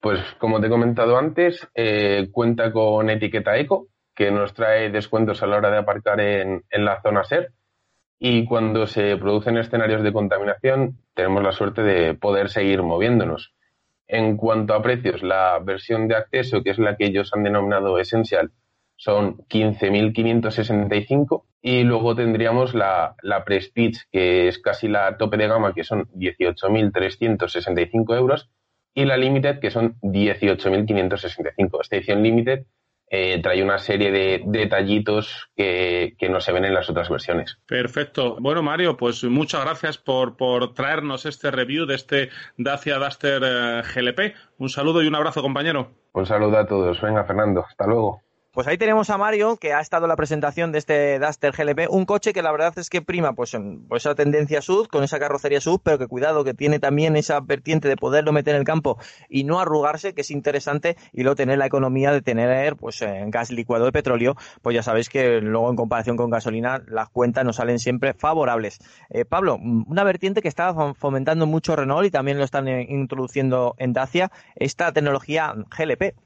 Pues como te he comentado antes, eh, cuenta con etiqueta eco, que nos trae descuentos a la hora de aparcar en, la zona SER. Y cuando se producen escenarios de contaminación, tenemos la suerte de poder seguir moviéndonos. En cuanto a precios, la versión de acceso, que es la que ellos han denominado esencial, son 15.565 y luego tendríamos la, la Prestige, que es casi la tope de gama, que son 18.365 euros, y la Limited, que son 18.565. Esta edición Limited eh, trae una serie de detallitos que, no se ven en las otras versiones. Perfecto. Bueno, Mario, pues muchas gracias por, por traernos este review de este Dacia Duster eh, GLP. Un saludo y un abrazo, compañero. Un saludo a todos. Venga, Fernando. Hasta luego. Pues ahí tenemos a Mario, que ha estado en la presentación de este Duster GLP, un coche que la verdad es que prima pues, pues esa tendencia sud, con esa carrocería sud, pero que cuidado, que tiene también esa vertiente de poderlo meter en el campo y no arrugarse, que es interesante, y luego tener la economía de tener pues gas licuado de petróleo, pues ya sabéis que luego en comparación con gasolina las cuentas nos salen siempre favorables. Eh, Pablo, una vertiente que está fomentando mucho Renault y también lo están eh, introduciendo en Dacia, esta tecnología GLP.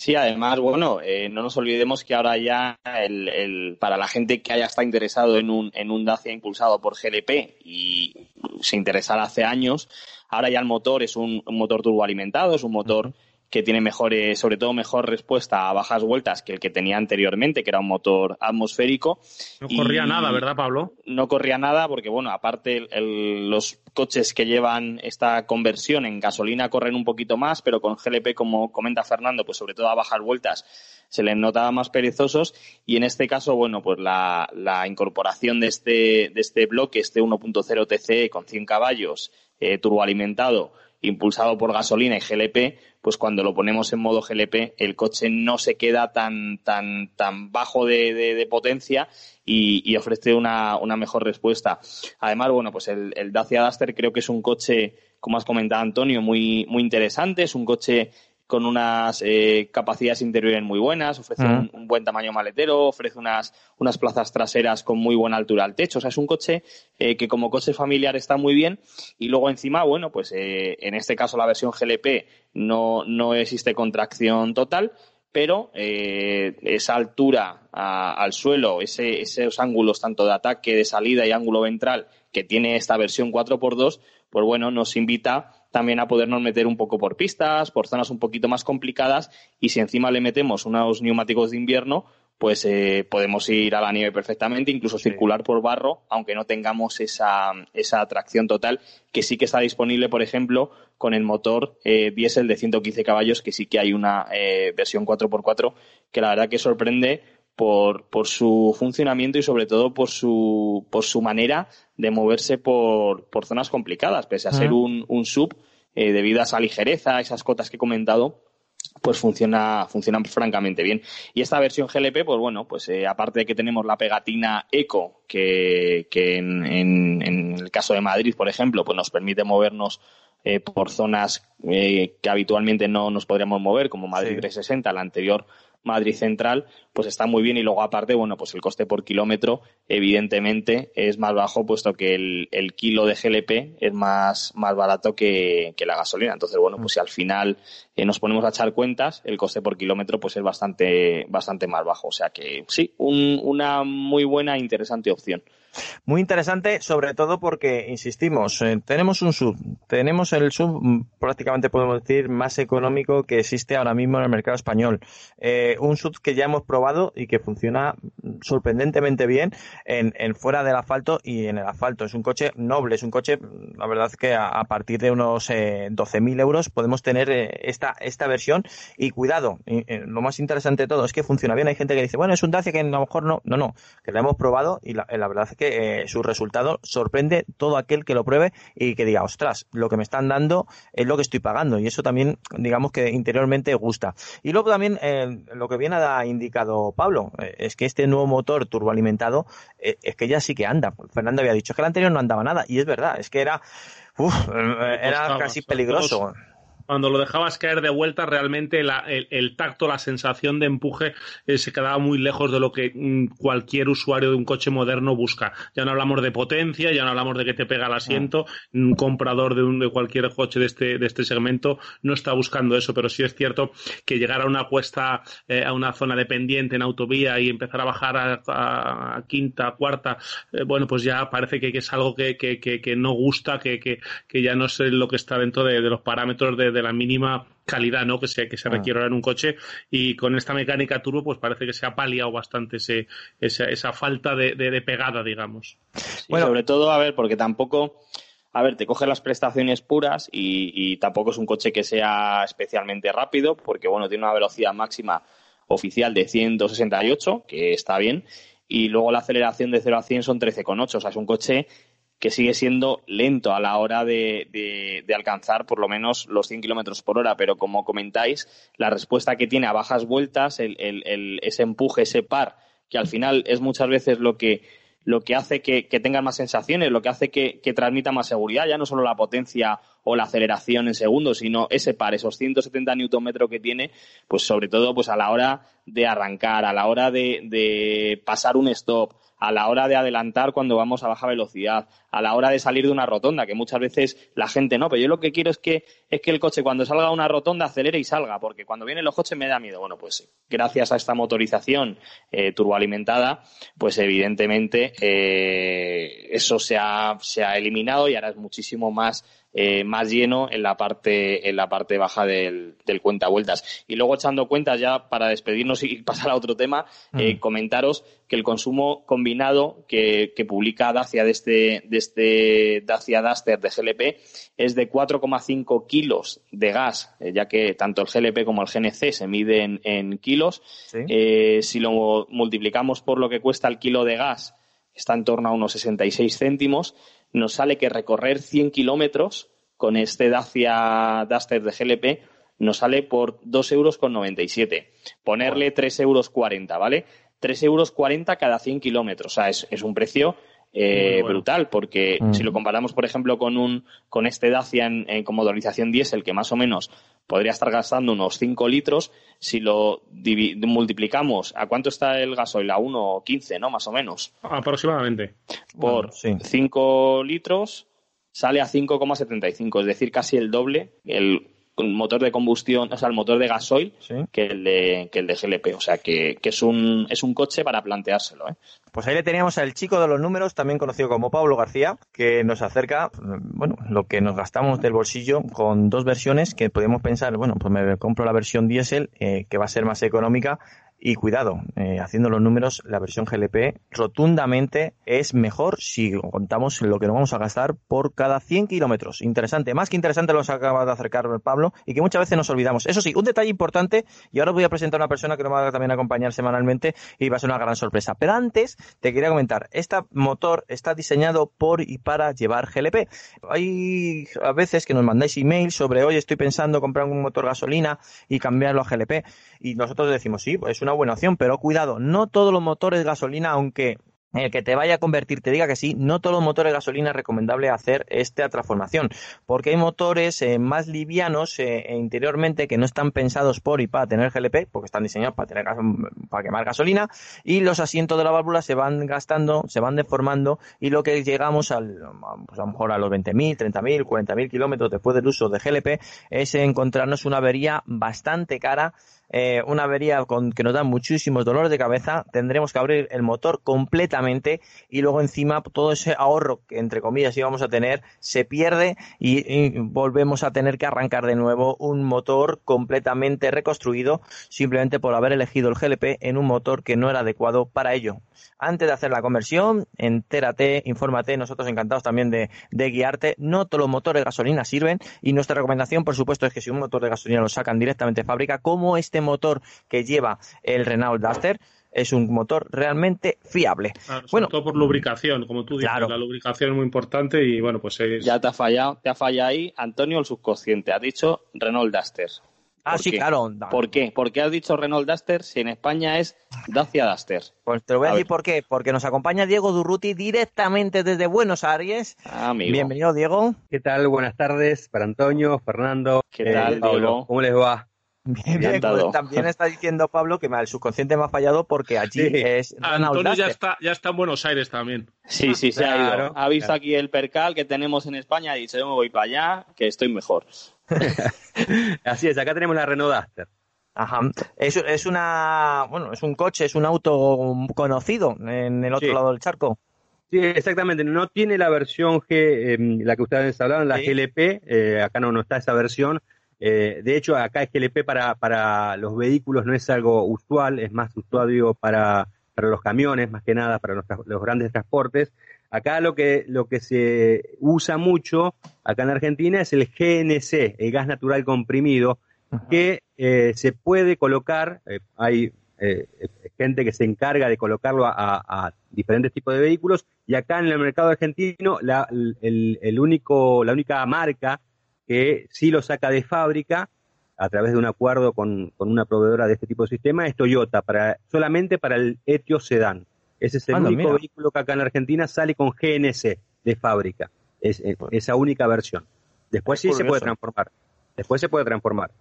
Sí, además, bueno, eh, no nos olvidemos que ahora ya el, para la gente que haya estado interesado en un, en un Dacia impulsado por GLP y se interesara hace años, ahora ya el motor es un, motor turboalimentado, es un motor que tiene mejores, sobre todo mejor respuesta a bajas vueltas que el que tenía anteriormente, que era un motor atmosférico. No corría nada, ¿verdad, Pablo? No corría nada porque, bueno, aparte los coches que llevan esta conversión en gasolina corren un poquito más, pero con GLP, como comenta Fernando, pues sobre todo a bajas vueltas se les notaba más perezosos y en este caso, bueno, pues la, la incorporación de este, de este bloque, este 1.0 TCE con 100 caballos, eh, turboalimentado, impulsado por gasolina y GLP, pues cuando lo ponemos en modo GLP, el coche no se queda tan, tan, tan bajo de, potencia y, ofrece una, una, mejor respuesta. Además, bueno, pues el, el, Dacia Duster creo que es un coche, como has comentado Antonio, muy, muy interesante. Es un coche con unas eh, capacidades interiores muy buenas, ofrece un, buen tamaño maletero, ofrece unas, unas plazas traseras con muy buena altura al techo. O sea, es un coche eh, que como coche familiar está muy bien. Y luego encima, bueno, pues eh, en este caso la versión GLP no, no existe contracción total, pero esa altura al suelo, ese, esos ángulos tanto de ataque, de salida y ángulo ventral que tiene esta versión 4x2, pues bueno, nos invita también a podernos meter un poco por pistas, por zonas un poquito más complicadas y si encima le metemos unos neumáticos de invierno, pues eh, podemos ir a la nieve perfectamente, incluso circular por barro, aunque no tengamos esa, esa atracción total, que sí que está disponible, por ejemplo, con el motor eh, diésel de 115 caballos, que sí que hay una eh, versión 4x4, que la verdad que sorprende por, por su funcionamiento y sobre todo por su, por su manera de moverse por, por zonas complicadas, pese a ser un, un sub, eh, debido a esa ligereza, esas cotas que he comentado, pues funciona, funciona francamente bien. Y esta versión GLP, pues bueno, pues eh, aparte de que tenemos la pegatina Eco, que, que en, en, el caso de Madrid, por ejemplo, pues nos permite movernos eh, por zonas que habitualmente no nos podríamos mover, como Madrid 360, la anterior Madrid Central, pues está muy bien y luego aparte, bueno, pues el coste por kilómetro evidentemente es más bajo puesto que el, el kilo de GLP es más, más barato que, que, la gasolina. Entonces, bueno, pues si al final eh, nos ponemos a echar cuentas, el coste por kilómetro pues es bastante, bastante más bajo. O sea que sí, un, una muy buena e interesante opción. Muy interesante, sobre todo porque, insistimos, eh, tenemos un sub, tenemos el sub mm, prácticamente podemos decir más económico que existe ahora mismo en el mercado español. Eh, un sub que ya hemos probado y que funciona sorprendentemente bien en, fuera del asfalto y en el asfalto. Es un coche noble, es un coche, la verdad que a, partir de unos eh, 12.000 euros podemos tener eh, esta, esta versión y cuidado, lo más interesante de todo es que funciona bien. Hay gente que dice, bueno, es un Dacia que a lo mejor no, no, no, que lo hemos probado y la, la verdad es que eh, su resultado sorprende todo aquel que lo pruebe y que diga, ostras, lo que me están dando es lo que estoy pagando. Y eso también, digamos que interiormente gusta. Y luego también eh, lo que bien ha indicado Pablo, eh, es que este nuevo motor turboalimentado es que ya sí que anda. Fernando había dicho que el anterior no andaba nada. Y es verdad, es que era, era casi peligroso cuando lo dejabas caer de vuelta, realmente el, tacto, la sensación de empuje eh, se quedaba muy lejos de lo que mm, cualquier usuario de un coche moderno busca. Ya no hablamos de potencia, ya no hablamos de que te pega el asiento. Un comprador de, un, de cualquier coche de este, de este segmento no está buscando eso, pero sí es cierto que llegar a una cuesta, eh, a una zona de pendiente en autovía y empezar a bajar a, quinta, cuarta, eh, bueno, pues ya parece que, es algo que, que, no gusta, que, que, ya no es lo que está dentro de, los parámetros de de la mínima calidad ¿no? que se, que se ah. requiere en un coche y con esta mecánica turbo pues parece que se ha paliado bastante ese, esa, esa falta de, de, pegada, digamos. bueno, sobre todo, a ver, porque tampoco... A ver, te coge las prestaciones puras y, y, tampoco es un coche que sea especialmente rápido, porque bueno, tiene una velocidad máxima oficial de 168, que está bien, y luego la aceleración de 0 a 100 son 13,8, o sea, es un coche que sigue siendo lento a la hora de, de, alcanzar por lo menos los 100 kilómetros por hora, pero como comentáis, la respuesta que tiene a bajas vueltas, el, el, ese empuje, ese par, que al final es muchas veces lo que, lo que hace que, que tengan más sensaciones, lo que hace que, que, transmita más seguridad, ya no solo la potencia o la aceleración en segundos, sino ese par, esos 170 Nm que tiene, pues sobre todo pues a la hora de arrancar, a la hora de, de pasar un stop, a la hora de adelantar cuando vamos a baja velocidad, a la hora de salir de una rotonda, que muchas veces la gente no, pero yo lo que quiero es que, es que el coche cuando salga a una rotonda acelere y salga, porque cuando vienen los coches me da miedo. Bueno, pues gracias a esta motorización eh, turboalimentada, pues evidentemente eh, eso se ha, se ha eliminado y ahora es muchísimo más eh, más lleno en la parte, en la parte baja del, del cuenta vueltas. Y luego echando cuentas ya para despedirnos y pasar a otro tema, eh, mm. comentaros que el consumo combinado que, que publica Dacia de este, de este Dacia Duster de GLP es de 4,5 kilos de gas, eh, ya que tanto el GLP como el GNC se miden en kilos. si lo multiplicamos por lo que cuesta el kilo de gas, está en torno a unos 66 céntimos nos sale que recorrer 100 kilómetros con este Dacia Duster de GLP nos sale por 2,97 euros. Con 97. Ponerle 3,40 euros, ¿vale? 3,40 euros cada 100 kilómetros. O sea, es, es un precio eh, brutal, porque mm. si lo comparamos, por ejemplo, con un con este Dacia en, en, con motorización diésel, que más o menos podría estar gastando unos 5 litros, si lo multiplicamos, ¿a cuánto está el gasoil? A 1,15, ¿no? Más o menos. Aproximadamente. Por 5 litros sale a 5,75, es decir, casi el doble. El motor de combustión, o sea, el motor de gasoil que, el de, que el de GLP. O sea, que, que, es, un, es un coche para planteárselo. ¿eh? Pues ahí le teníamos al chico de los números, también conocido como Pablo García, que nos acerca, bueno, lo que nos gastamos del bolsillo con dos versiones que podemos pensar, bueno, pues me compro la versión diésel, eh, que va a ser más económica, y cuidado, eh, haciendo los números, la versión GLP rotundamente es mejor si contamos lo que nos vamos a gastar por cada 100 kilómetros. Interesante, más que interesante lo acaba de acercar Pablo y que muchas veces nos olvidamos. Eso sí, un detalle importante, y ahora voy a presentar a una persona que nos va a también acompañar semanalmente y va a ser una gran sorpresa. Pero antes te quería comentar, este motor está diseñado por y para llevar GLP. Hay a veces que nos mandáis email sobre, oye, estoy pensando comprar un motor gasolina y cambiarlo a GLP. Y nosotros decimos, sí, pues es una buena opción, pero cuidado, no todos los motores de gasolina, aunque el que te vaya a convertir te diga que sí, no todos los motores de gasolina es recomendable hacer esta transformación, porque hay motores eh, más livianos eh, e interiormente que no están pensados por y para tener GLP, porque están diseñados para tener para quemar gasolina, y los asientos de la válvula se van gastando, se van deformando, y lo que llegamos al, pues a lo mejor a los 20.000, 30.000, 40.000 kilómetros después del uso de GLP, es encontrarnos una avería bastante cara eh, una avería con, que nos da muchísimos dolores de cabeza, tendremos que abrir el motor completamente y luego encima todo ese ahorro que entre comillas íbamos a tener se pierde y, volvemos a tener que arrancar de nuevo un motor completamente reconstruido simplemente por haber elegido el GLP en un motor que no era adecuado para ello. Antes de hacer la conversión, entérate, infórmate, nosotros encantados también de, de guiarte. No todos los motores de gasolina sirven y nuestra recomendación, por supuesto, es que si un motor de gasolina lo sacan directamente de fábrica, como este motor que lleva el Renault Duster, es un motor realmente fiable. bueno, todo por lubricación, como tú dices, la lubricación es muy importante y bueno, pues es... Ya te ha fallado, te ha fallado ahí, Antonio, el subconsciente, ha dicho Renault Duster. Ah, sí, claro. ¿Por qué? ¿Por qué has dicho Renault Duster si en España es Dacia Duster? Pues te lo voy a, decir por qué. Porque nos acompaña Diego Durruti directamente desde Buenos Aires. Ah, Bienvenido, Diego. ¿Qué tal? Buenas tardes para Antonio, Fernando. ¿Qué tal, eh, Diego? ¿Cómo les va? Bien, bien, pues también está diciendo Pablo que el subconsciente me ha fallado porque allí es Antonio ya está, ya está en Buenos Aires también. Sí, sí, se ha ido. Ha visto aquí el percal que tenemos en España y dice, yo me voy para allá, que estoy mejor. Así es, acá tenemos la Renault Duster. Ajá. Es, es una, bueno, es un coche, es un auto conocido en el otro lado del charco. Sí, exactamente. No tiene la versión G, em, la que ustedes hablaron, la GLP. Eh, acá no, no está esa versión eh, de hecho, acá es GLP para, para los vehículos no es algo usual, es más usual para, para los camiones, más que nada, para los, grandes transportes. Acá lo que, lo que se usa mucho, acá en Argentina, es el GNC, el gas natural comprimido, que eh, se puede colocar, eh, hay gente que se encarga de colocarlo a, diferentes tipos de vehículos, y acá en el mercado argentino, la, el único, la única marca que sí lo saca de fábrica a través de un acuerdo con, una proveedora de este tipo de sistema es Toyota, para, solamente para el Etios Sedan. Ese es el único vehículo que acá en Argentina sale con GNC de fábrica. Es, esa única versión. Después sí se puede transformar. Después se puede transformar.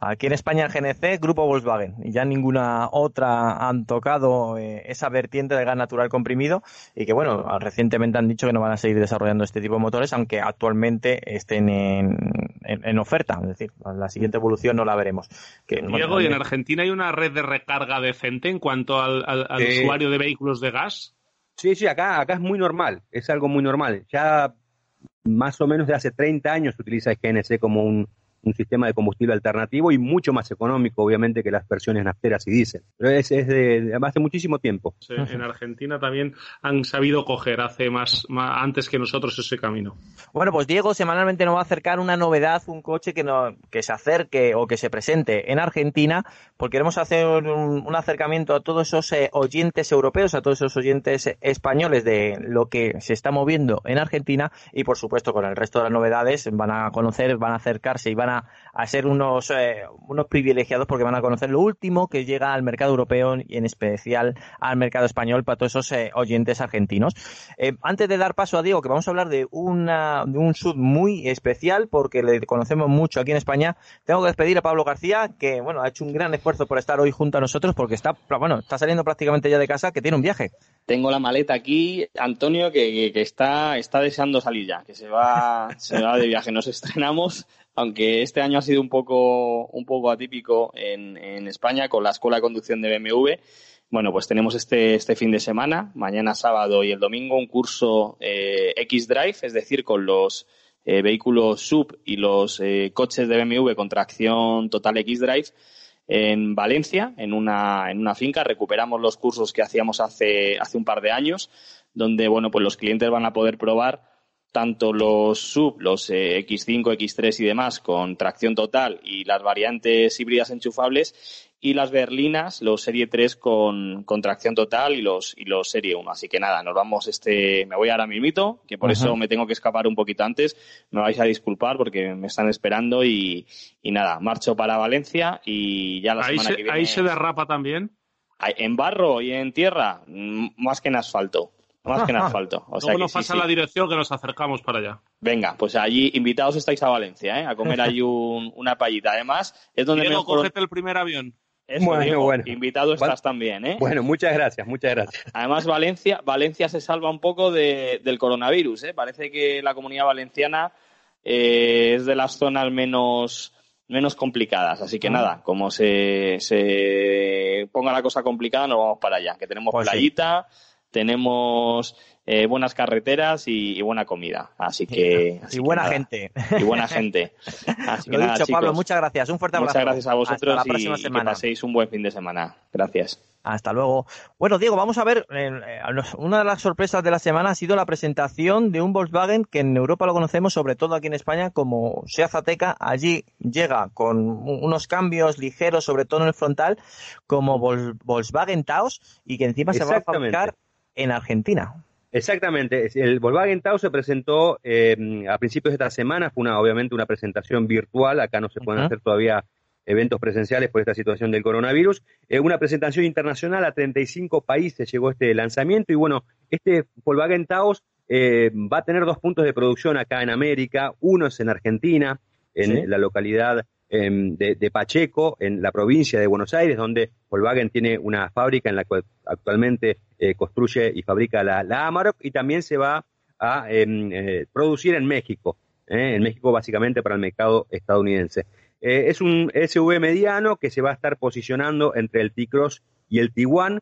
Aquí en España el GNC, Grupo Volkswagen, y ya ninguna otra han tocado eh, esa vertiente de gas natural comprimido y que bueno, recientemente han dicho que no van a seguir desarrollando este tipo de motores, aunque actualmente estén en, oferta, es decir, la siguiente evolución no la veremos. Diego, ¿y en Argentina hay una red de recarga decente en cuanto al, usuario de vehículos de gas? Sí, sí, acá, acá es muy normal, es algo muy normal. Ya más o menos de hace 30 años utiliza el GNC como un, un sistema de combustible alternativo y mucho más económico, obviamente, que las versiones nafteras y diésel. Pero es, es de, hace muchísimo tiempo. en Argentina también han sabido coger hace más, antes que nosotros ese camino. Bueno, pues Diego semanalmente nos va a acercar una novedad, un coche que, no, que se acerque o que se presente en Argentina, porque queremos hacer un, acercamiento a todos esos eh, oyentes europeos, a todos esos oyentes españoles de lo que se está moviendo en Argentina y, por supuesto, con el resto de las novedades van a conocer, van a acercarse y van a, ser unos, eh, unos privilegiados porque van a conocer lo último que llega al mercado europeo y en especial al mercado español para todos esos eh, oyentes argentinos. Eh, antes de dar paso a Diego, que vamos a hablar de, una, de un sud muy especial porque le conocemos mucho aquí en España, tengo que despedir a Pablo García, que bueno, ha hecho un gran esfuerzo por estar hoy junto a nosotros porque está, bueno, está saliendo prácticamente ya de casa, que tiene un viaje. Tengo la maleta aquí, Antonio, que, que, está, está deseando salir ya, que se va, se va de viaje. Nos estrenamos aunque este año ha sido un poco, un poco atípico en, en España con la Escuela de Conducción de BMW. Bueno, pues tenemos este, este fin de semana, mañana sábado y el domingo, un curso eh, X-Drive, es decir, con los eh, vehículos sub y los eh, coches de BMW con tracción total X-Drive en Valencia, en una, en una finca. Recuperamos los cursos que hacíamos hace, hace un par de años, donde, bueno, pues los clientes van a poder probar tanto los sub, los X5, X3 y demás con tracción total y las variantes híbridas enchufables y las berlinas, los Serie 3 con, con tracción total y los, y los Serie 1. Así que nada, nos vamos este, me voy ahora mismito, que por eso me tengo que escapar un poquito antes. Me vais a disculpar porque me están esperando y, y nada, marcho para Valencia y ya la ahí semana se, que viene. ¿Ahí se derrapa también? En barro y en tierra, más que en asfalto. Más que en asfalto. O sea Luego nos pasa la dirección que nos acercamos para allá. Venga, pues allí invitados estáis a Valencia, ¿eh? A comer allí un, una payita. Además, es donde Diego, mejor... cógete el primer avión. Eso, Bueno, Diego, bueno. Invitado estás también, ¿eh? Bueno, muchas gracias, muchas gracias. Además, Valencia, Valencia se salva un poco de- del coronavirus, ¿eh? Parece que la comunidad valenciana eh, es de las zonas menos menos complicadas. Así que Ah. nada, como se, se ponga la cosa complicada, nos vamos para allá. Que tenemos Pues sí. Tenemos eh, buenas carreteras y, y buena comida. Así que... así y buena gente. Y buena gente. Así que Lo nada, dicho, Pablo, muchas gracias. Un fuerte abrazo. Muchas gracias a vosotros Hasta la próxima y, y que paséis un buen fin de semana. Gracias. Hasta luego. Bueno, Diego, vamos a ver. eh, una de las sorpresas de la semana ha sido la presentación de un Volkswagen que en Europa lo conocemos, sobre todo aquí en España, como Seat Ateca. Allí llega con unos cambios ligeros, sobre todo en el frontal, como Vol- Volkswagen Taos y que encima se va a fabricar en Argentina. Exactamente. El Volkswagen Taos se presentó eh, a principios de esta semana. Fue una, obviamente una presentación virtual. Acá no se pueden hacer todavía eventos presenciales por esta situación del coronavirus. Eh, una presentación internacional a 35 países llegó este lanzamiento. Y bueno, este Volkswagen Taos eh, va a tener dos puntos de producción acá en América. Uno es en Argentina, en Sí. la localidad em, de, de Pacheco, en la provincia de Buenos Aires, donde Volkswagen tiene una fábrica en la cual actualmente eh, construye y fabrica la, Amarok y también se va a em, eh, producir en México, eh, en México básicamente para el mercado estadounidense. Es un SUV mediano que se va a estar posicionando entre el T-Cross y el Tiguan.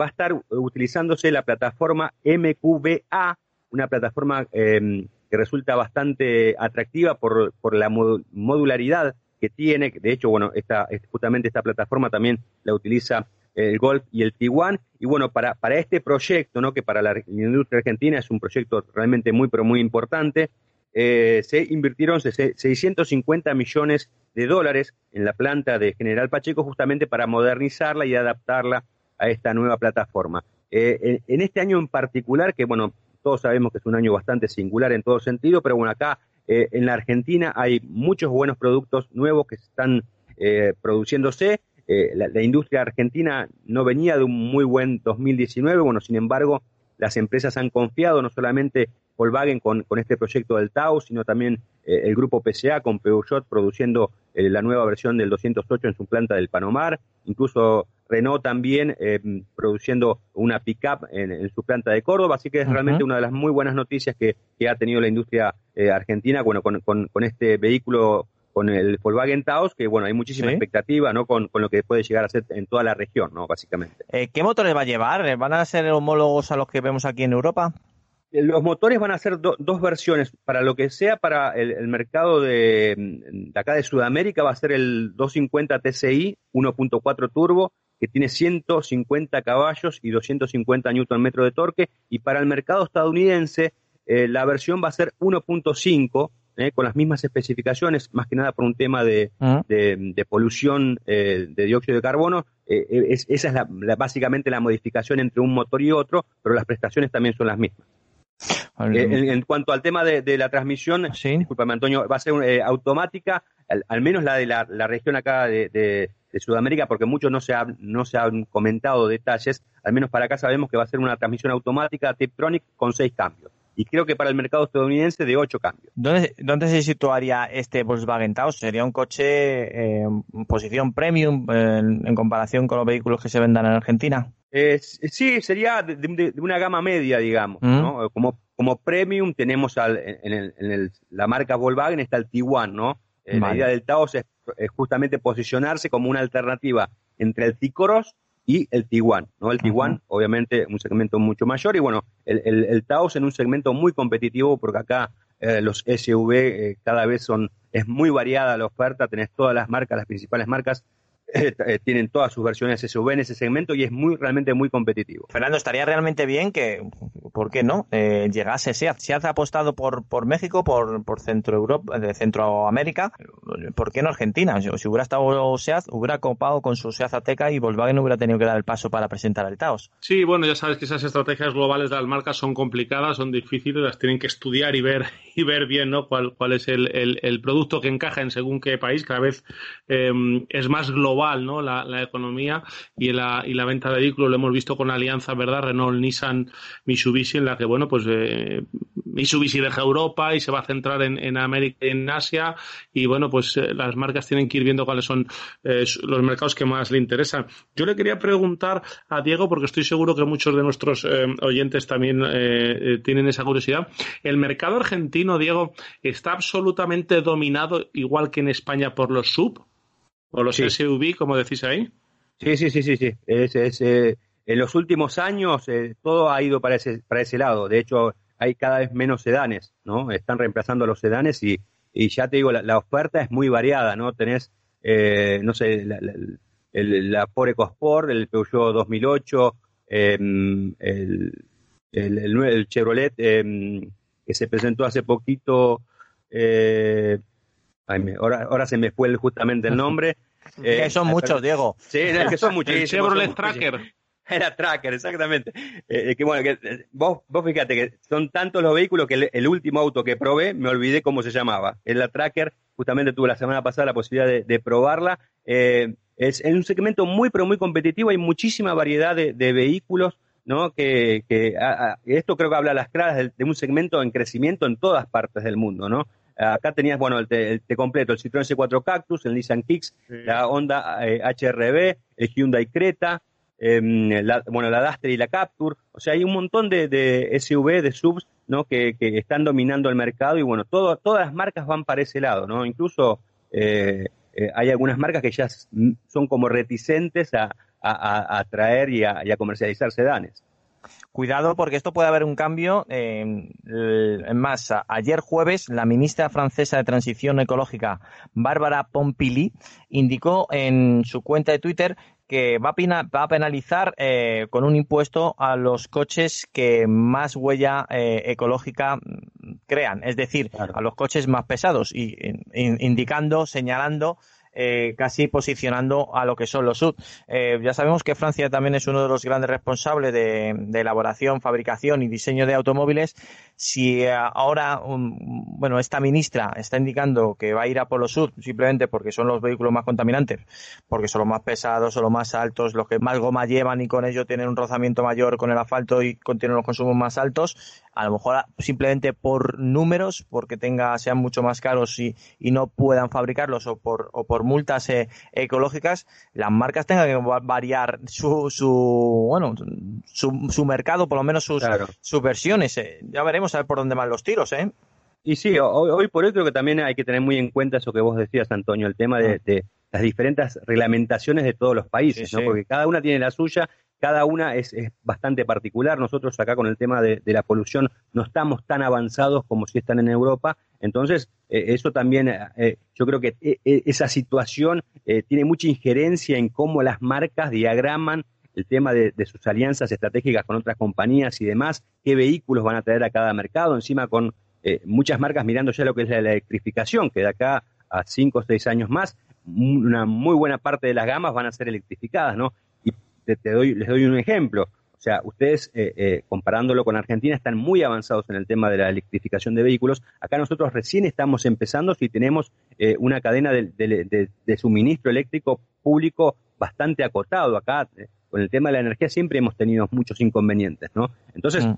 Va a estar utilizándose la plataforma MQBA, una plataforma em, que resulta bastante atractiva por, por la modu- modularidad que tiene. De hecho, bueno, esta, es- justamente esta plataforma también la utiliza el Golf y el Tiguan. Y bueno, para, para este proyecto, ¿no? que para la, industria argentina es un proyecto realmente muy, pero muy importante, eh, se invirtieron se- 650 millones de dólares en la planta de General Pacheco justamente para modernizarla y adaptarla a esta nueva plataforma. Eh, en, en este año en particular, que bueno, todos sabemos que es un año bastante singular en todo sentido, pero bueno, acá eh, en la Argentina hay muchos buenos productos nuevos que están eh, produciéndose. Eh, la, industria argentina no venía de un muy buen 2019, bueno, sin embargo, las empresas han confiado no solamente Volkswagen con, con este proyecto del Tau, sino también eh, el grupo PCA con Peugeot produciendo eh, la nueva versión del 208 en su planta del Panomar, incluso Renault también eh, produciendo una pickup en, en su planta de Córdoba, así que es realmente una de las muy buenas noticias que, que ha tenido la industria eh, argentina, bueno, con, con- con este vehículo, con el Volkswagen Taos, que bueno, hay muchísima Sí. expectativa, ¿no? Con, con lo que puede llegar a ser en toda la región, ¿no? Básicamente. Eh, ¿Qué motores va a llevar? ¿Van a ser homólogos a los que vemos aquí en Europa? los motores van a ser dos versiones. Para lo que sea para el, mercado de, acá de Sudamérica va a ser el 250 TCI 1.4 turbo que tiene 150 caballos y 250 Nm de torque. Y para el mercado estadounidense eh, la versión va a ser 1.5 eh, con las mismas especificaciones, más que nada por un tema de, ah. polución eh, de dióxido de carbono. esa es básicamente la modificación entre un motor y otro, pero las prestaciones también son las mismas. En, cuanto al tema de, la transmisión, ¿Sí? discúlpame Antonio, va a ser automática, al, menos la de la, región acá de, Sudamérica, porque muchos no se, no se han comentado detalles, al menos para acá sabemos que va a ser una transmisión automática Tiptronic con seis cambios. Y creo que para el mercado estadounidense de ocho cambios. ¿Dónde, dónde se situaría este Volkswagen Taos? ¿Sería un coche en posición premium en comparación con los vehículos que se vendan en Argentina? sí, sería de, una gama media, digamos. Mm. ¿no? Como, como premium tenemos al, en, la marca Volkswagen está el Tiguan, ¿no? Eh, la idea del Taos es, justamente posicionarse como una alternativa entre el T-Cross y el Tiguan, ¿no? El Tiguan, obviamente, un segmento mucho mayor y bueno, el, el, Taos en un segmento muy competitivo porque acá eh, los SUV eh, cada vez son, es muy variada la oferta, tenés todas las marcas, las principales marcas eh, tienen todas sus versiones SUV en ese segmento y es muy realmente muy competitivo. Fernando, estaría realmente bien que, ¿por qué no? Eh, llegase SEAT. SEAT ha apostado por, por México, por, por Centro Europa, de Centroamérica. ¿Por qué no Argentina? Si, hubiera estado SEAT, hubiera copado con su SEAT Ateca y Volkswagen hubiera tenido que dar el paso para presentar al Taos. Sí, bueno, ya sabes que esas estrategias globales de las marcas son complicadas, son difíciles, las tienen que estudiar y ver y ver bien, ¿no? Cuál, cuál es el, el, producto que encaja en según qué país. Cada vez eh, es más global ¿no? La, economía y la, y la venta de vehículos. Lo hemos visto con alianza, ¿verdad? Renault, Nissan, Mitsubishi, en la que, bueno, pues eh, Mitsubishi deja Europa y se va a centrar en, en América y en Asia. Y, bueno, pues eh, las marcas tienen que ir viendo cuáles son eh, los mercados que más le interesan. Yo le quería preguntar a Diego, porque estoy seguro que muchos de nuestros oyentes también tienen esa curiosidad. ¿El mercado argentino, Diego, está absolutamente dominado, igual que en España, por los sub? ¿O los SUV, como decís ahí? Sí, sí, sí, sí. sí. Es, eh, en los últimos años eh, todo ha ido para ese, para ese lado. De hecho, hay cada vez menos sedanes, ¿no? Están reemplazando a los sedanes y, y ya te digo, la, oferta es muy variada, ¿no? Tenés, eh, no sé, la, el, la Ford EcoSport, el Peugeot 2008, em, el, el, Chevrolet em, que se presentó hace poquito, ahora, ahora se me fue justamente el nombre. que son muchos, Diego. Sí, es que son muchos. Chevrolet Tracker. Era Tracker, exactamente. Eh, que, bueno, que, vos, vos fíjate que son tantos los vehículos que el, último auto que probé me olvidé cómo se llamaba. Es la Tracker, justamente tuve la semana pasada la posibilidad de, probarla. Eh, es en un segmento muy, pero muy competitivo. Hay muchísima variedad de, vehículos, ¿no? Que, que esto creo que habla a las claras de, de, un segmento en crecimiento en todas partes del mundo, ¿no? Acá tenías, bueno, el te, completo, el Citroën C4 Cactus, el Nissan Kicks, la Honda HRB, eh, el Hyundai Creta, em, la, bueno, la Duster y la Capture. O sea, hay un montón de, de SUV, de subs, ¿no? Que, están dominando el mercado y, bueno, todo, todas las marcas van para ese lado, ¿no? Incluso eh, eh, hay algunas marcas que ya son como reticentes a, a, traer y a, y a comercializar sedanes. Cuidado porque esto puede haber un cambio. en masa. ayer jueves la ministra francesa de Transición Ecológica, Bárbara Pompili, indicó en su cuenta de Twitter que va a, penalizar eh, con un impuesto a los coches que más huella eh, ecológica crean, es decir, a los coches más pesados, y indicando, señalando eh, casi posicionando a lo que son los sub. Eh, ya sabemos que Francia también es uno de los grandes responsables de, elaboración, fabricación y diseño de automóviles. Si eh, ahora, bueno, esta ministra está indicando que va a ir a por los sub simplemente porque son los vehículos más contaminantes, porque son los más pesados, son los más altos, los que más goma llevan y con ello tienen un rozamiento mayor con el asfalto y contienen los consumos más altos, a lo mejor simplemente por números, porque tenga, sean mucho más caros y, y no puedan fabricarlos o por, o por multas eh, ecológicas, las marcas tengan que variar su, su bueno, su, su mercado, por lo menos sus, sus versiones. Eh. Ya veremos a ver por dónde van los tiros, ¿eh? Y sí, hoy, por hoy creo que también hay que tener muy en cuenta eso que vos decías, Antonio, el tema de, ah. las diferentes reglamentaciones de todos los países, ¿no? Porque cada una tiene la suya cada una es, bastante particular. Nosotros acá con el tema de, la polución no estamos tan avanzados como si están en Europa. Entonces, eh, eso también, eh, yo creo que esa situación tiene mucha injerencia en cómo las marcas diagraman el tema de, sus alianzas estratégicas con otras compañías y demás, qué vehículos van a traer a cada mercado, encima con muchas marcas mirando ya lo que es la electrificación, que de acá a cinco o seis años más, una muy buena parte de las gamas van a ser electrificadas, ¿no? Y te, doy, les doy un ejemplo. O sea, ustedes, eh, eh, comparándolo con Argentina, están muy avanzados en el tema de la electrificación de vehículos. Acá nosotros recién estamos empezando si tenemos eh, una cadena de, suministro eléctrico público bastante acotado. Acá, con el tema de la energía, siempre hemos tenido muchos inconvenientes, ¿no? Entonces, mm.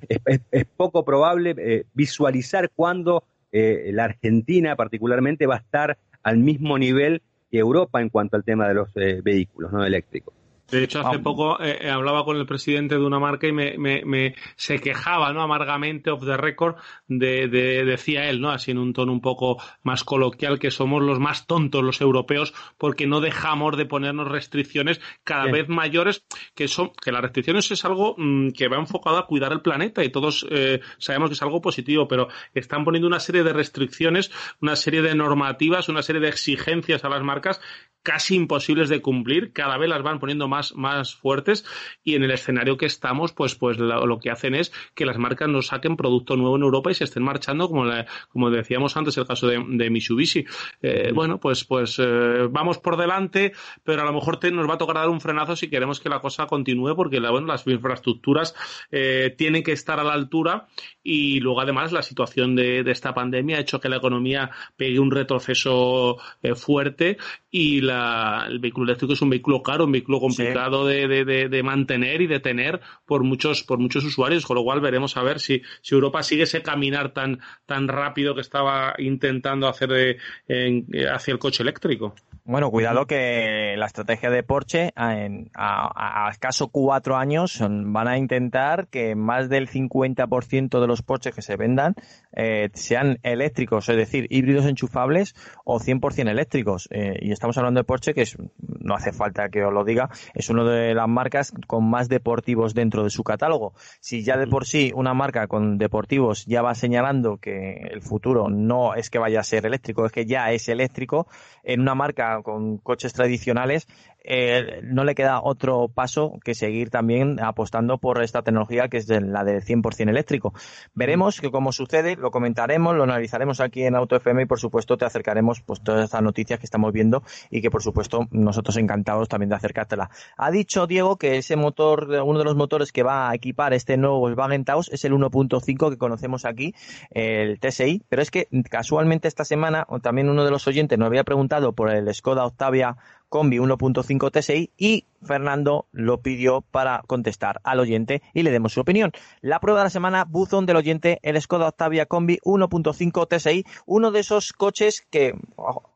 es, poco probable visualizar cuándo la Argentina particularmente va a estar al mismo nivel que Europa en cuanto al tema de los eh, vehículos no eléctricos. De hecho, hace poco eh, eh, hablaba con el presidente de una marca y me, me, se quejaba, ¿no? Amargamente, off the record, de, decía él, ¿no? Así en un tono un poco más coloquial, que somos los más tontos los europeos porque no dejamos de ponernos restricciones cada vez mayores, que son, que las restricciones es algo mm, que va enfocado a cuidar el planeta y todos eh, sabemos que es algo positivo, pero están poniendo una serie de restricciones, una serie de normativas, una serie de exigencias a las marcas casi imposibles de cumplir, cada vez las van poniendo más, más fuertes y en el escenario que estamos, pues, pues lo, que hacen es que las marcas nos saquen producto nuevo en Europa y se estén marchando, como, como decíamos antes, el caso de, de Mitsubishi. Eh, bueno, pues, pues eh, vamos por delante, pero a lo mejor nos va a tocar dar un frenazo si queremos que la cosa continúe, porque bueno, las infraestructuras eh, tienen que estar a la altura y luego además la situación de, de esta pandemia ha hecho que la economía pegue un retroceso fuerte y la el vehículo eléctrico es un vehículo caro, un vehículo complicado de, mantener y de tener por muchos, por muchos usuarios, con lo cual veremos a ver si, si Europa sigue ese caminar tan, tan rápido que estaba intentando hacer hacia el coche eléctrico. Bueno, cuidado que la estrategia de Porsche a, escaso cuatro años van a intentar que más del 50% de los Porsches que se vendan eh, sean eléctricos, es decir, híbridos enchufables o 100% eléctricos. Eh, y estamos hablando de Porsche, que es, no hace falta que os lo diga, es una de las marcas con más deportivos dentro de su catálogo. Si ya de por sí una marca con deportivos ya va señalando que el futuro no es que vaya a ser eléctrico, es que ya es eléctrico, en una marca con coches tradicionales, eh, no le queda otro paso que seguir también apostando por esta tecnología que es la del 100% eléctrico. Veremos que cómo sucede, lo comentaremos, lo analizaremos aquí en Auto FM y por supuesto te acercaremos pues todas estas noticias que estamos viendo y que por supuesto nosotros encantados también de acercártela. Ha dicho Diego que ese motor, uno de los motores que va a equipar este nuevo Volkswagen Taos es el 1.5 que conocemos aquí, el TSI, pero es que casualmente esta semana también uno de los oyentes nos había preguntado por el Skoda Octavia Combi 1.5 TSI y Fernando lo pidió para contestar al oyente y le demos su opinión. La prueba de la semana, buzón del oyente, el Skoda Octavia Combi 1.5 TSI, uno de esos coches que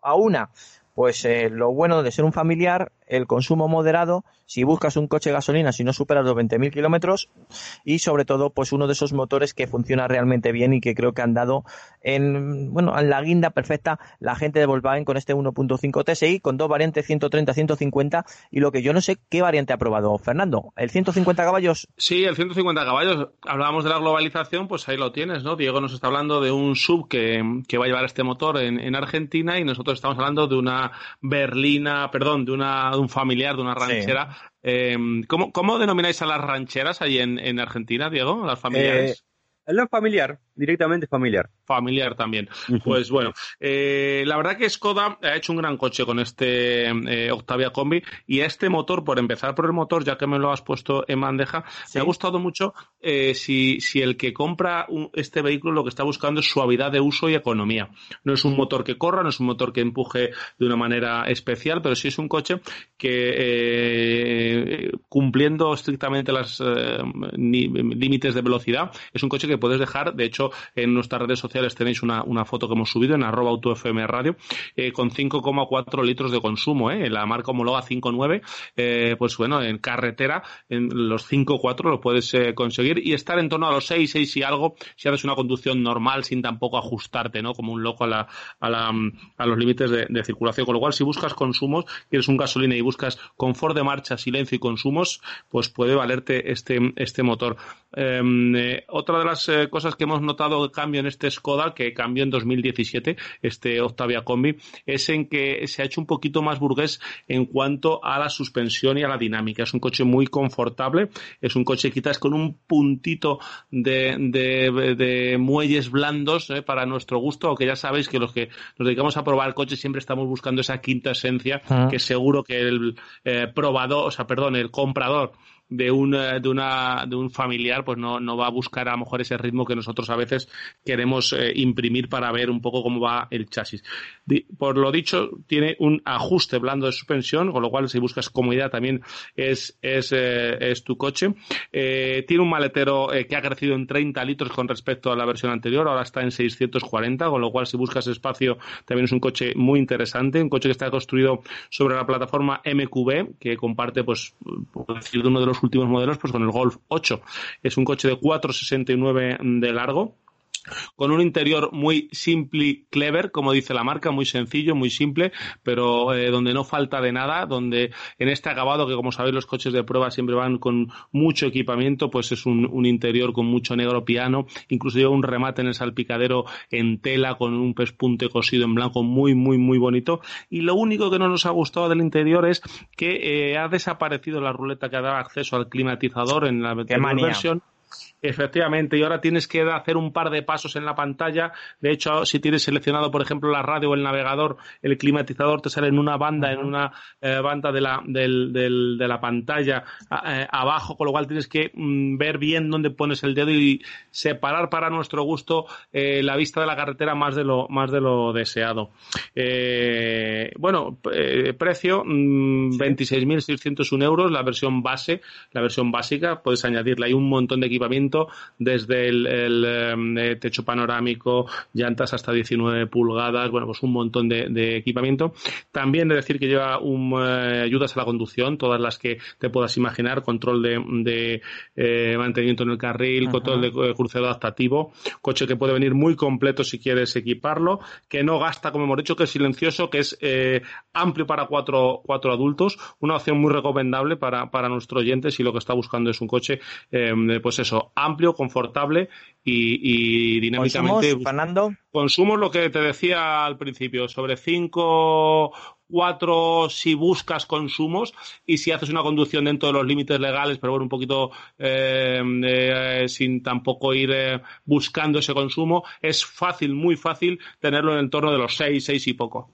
a una pues eh, lo bueno de ser un familiar, el consumo moderado, si buscas un coche de gasolina, si no superas los 20.000 kilómetros, y sobre todo, pues uno de esos motores que funciona realmente bien y que creo que han dado en, bueno, en la guinda perfecta la gente de Volkswagen con este 1.5 TSI, con dos variantes 130, 150, y lo que yo no sé qué variante ha probado Fernando, ¿el 150 caballos? Sí, el 150 caballos, hablábamos de la globalización, pues ahí lo tienes, ¿no? Diego nos está hablando de un sub que, va a llevar este motor en Argentina y nosotros estamos hablando de una berlina, perdón, de, una, de un familiar, de una ranchera. Eh, ¿cómo, denomináis a las rancheras ahí en, en Argentina, Diego? ¿Las familiares? Eh, no familiar, directamente familiar familiar también. Pues bueno, eh, la verdad que Skoda ha hecho un gran coche con este eh, Octavia Combi y este motor, por empezar por el motor, ya que me lo has puesto en bandeja, me ha gustado mucho eh, si, si el que compra este vehículo lo que está buscando es suavidad de uso y economía. No es un motor que corra, no es un motor que empuje de una manera especial, pero sí es un coche que cumpliendo estrictamente los límites de velocidad, es un coche que puedes dejar, de hecho, en nuestras redes sociales tenéis una, foto que hemos subido en arroba autofm radio, eh, con 5,4 litros de consumo, ¿eh? la marca homologa 5,9, eh, pues bueno, en carretera, en los 5,4 lo puedes eh, conseguir y estar en torno a los 6, 6 y algo si haces una conducción normal sin tampoco ajustarte, ¿no? Como un loco a, la, a, la, a los límites de, de circulación. Con lo cual, si buscas consumos, quieres un gasolina y buscas confort de marcha, silencio y consumos, pues puede valerte este, este motor. Em, eh, otra de las eh, cosas que hemos notado de cambio en este Skoda, que cambió en 2017, este Octavia Combi, es en que se ha hecho un poquito más burgués en cuanto a la suspensión y a la dinámica. Es un coche muy confortable, es un coche quizás con un puntito de, de, muelles blandos eh, para nuestro gusto, aunque ya sabéis que los que nos dedicamos a probar coches siempre estamos buscando esa quinta esencia ah. que seguro que el probador, o sea, perdón, el comprador de, un de, una, de un familiar, pues no, no va a buscar a lo mejor ese ritmo que nosotros a veces queremos eh, imprimir para ver un poco cómo va el chasis. por lo dicho, tiene un ajuste blando de suspensión, con lo cual si buscas comodidad también es, es, eh, es tu coche. Eh, tiene un maletero que ha crecido en 30 litros con respecto a la versión anterior, ahora está en 640, con lo cual si buscas espacio también es un coche muy interesante, un coche que está construido sobre la plataforma MQB, que comparte, pues, por decir, de uno de los últimos modelos, pues con el Golf 8. Es un coche de 4,69 de largo, con un interior muy simple clever, como dice la marca, muy sencillo, muy simple, pero eh, donde no falta de nada, donde en este acabado, que como sabéis los coches de prueba siempre van con mucho equipamiento, pues es un, un interior con mucho negro piano, incluso lleva un remate en el salpicadero en tela con un pespunte cosido en blanco muy, muy, muy bonito. Y lo único que no nos ha gustado del interior es que eh, ha desaparecido la ruleta que dado acceso al climatizador en la versión Efectivamente, y ahora tienes que hacer un par de pasos en la pantalla. De hecho, si tienes seleccionado, por ejemplo, la radio o el navegador, el climatizador te sale en una banda, en una eh, banda de la, del, del, de la pantalla eh, abajo, con lo cual tienes que mm, ver bien dónde pones el dedo y separar para nuestro gusto eh, la vista de la carretera más de lo, más de lo deseado. bueno, precio, 26.601 mm, euros, la versión base, la versión básica, puedes añadirle ahí un montón de equipamiento desde el, em, eh, techo panorámico, llantas hasta 19 pulgadas, bueno, pues un montón de, equipamiento. También de decir que lleva un, eh, ayudas a la conducción, todas las que te puedas imaginar, control de, eh, mantenimiento en el carril, control de crucero adaptativo, coche que puede venir muy completo si quieres equiparlo, que no gasta, como hemos dicho, que es silencioso, que es amplio para cuatro, cuatro adultos, una opción muy recomendable para, para nuestro oyente si lo que está buscando es un coche, em, pues eso, amplio, confortable y, y dinámicamente. Fernando? Consumos lo que te decía al principio, sobre 5 cuatro si buscas consumos y si haces una conducción dentro de los límites legales, pero bueno, un poquito eh, eh, sin tampoco ir eh, buscando ese consumo, es fácil, muy fácil tenerlo en el entorno de los seis, seis y poco.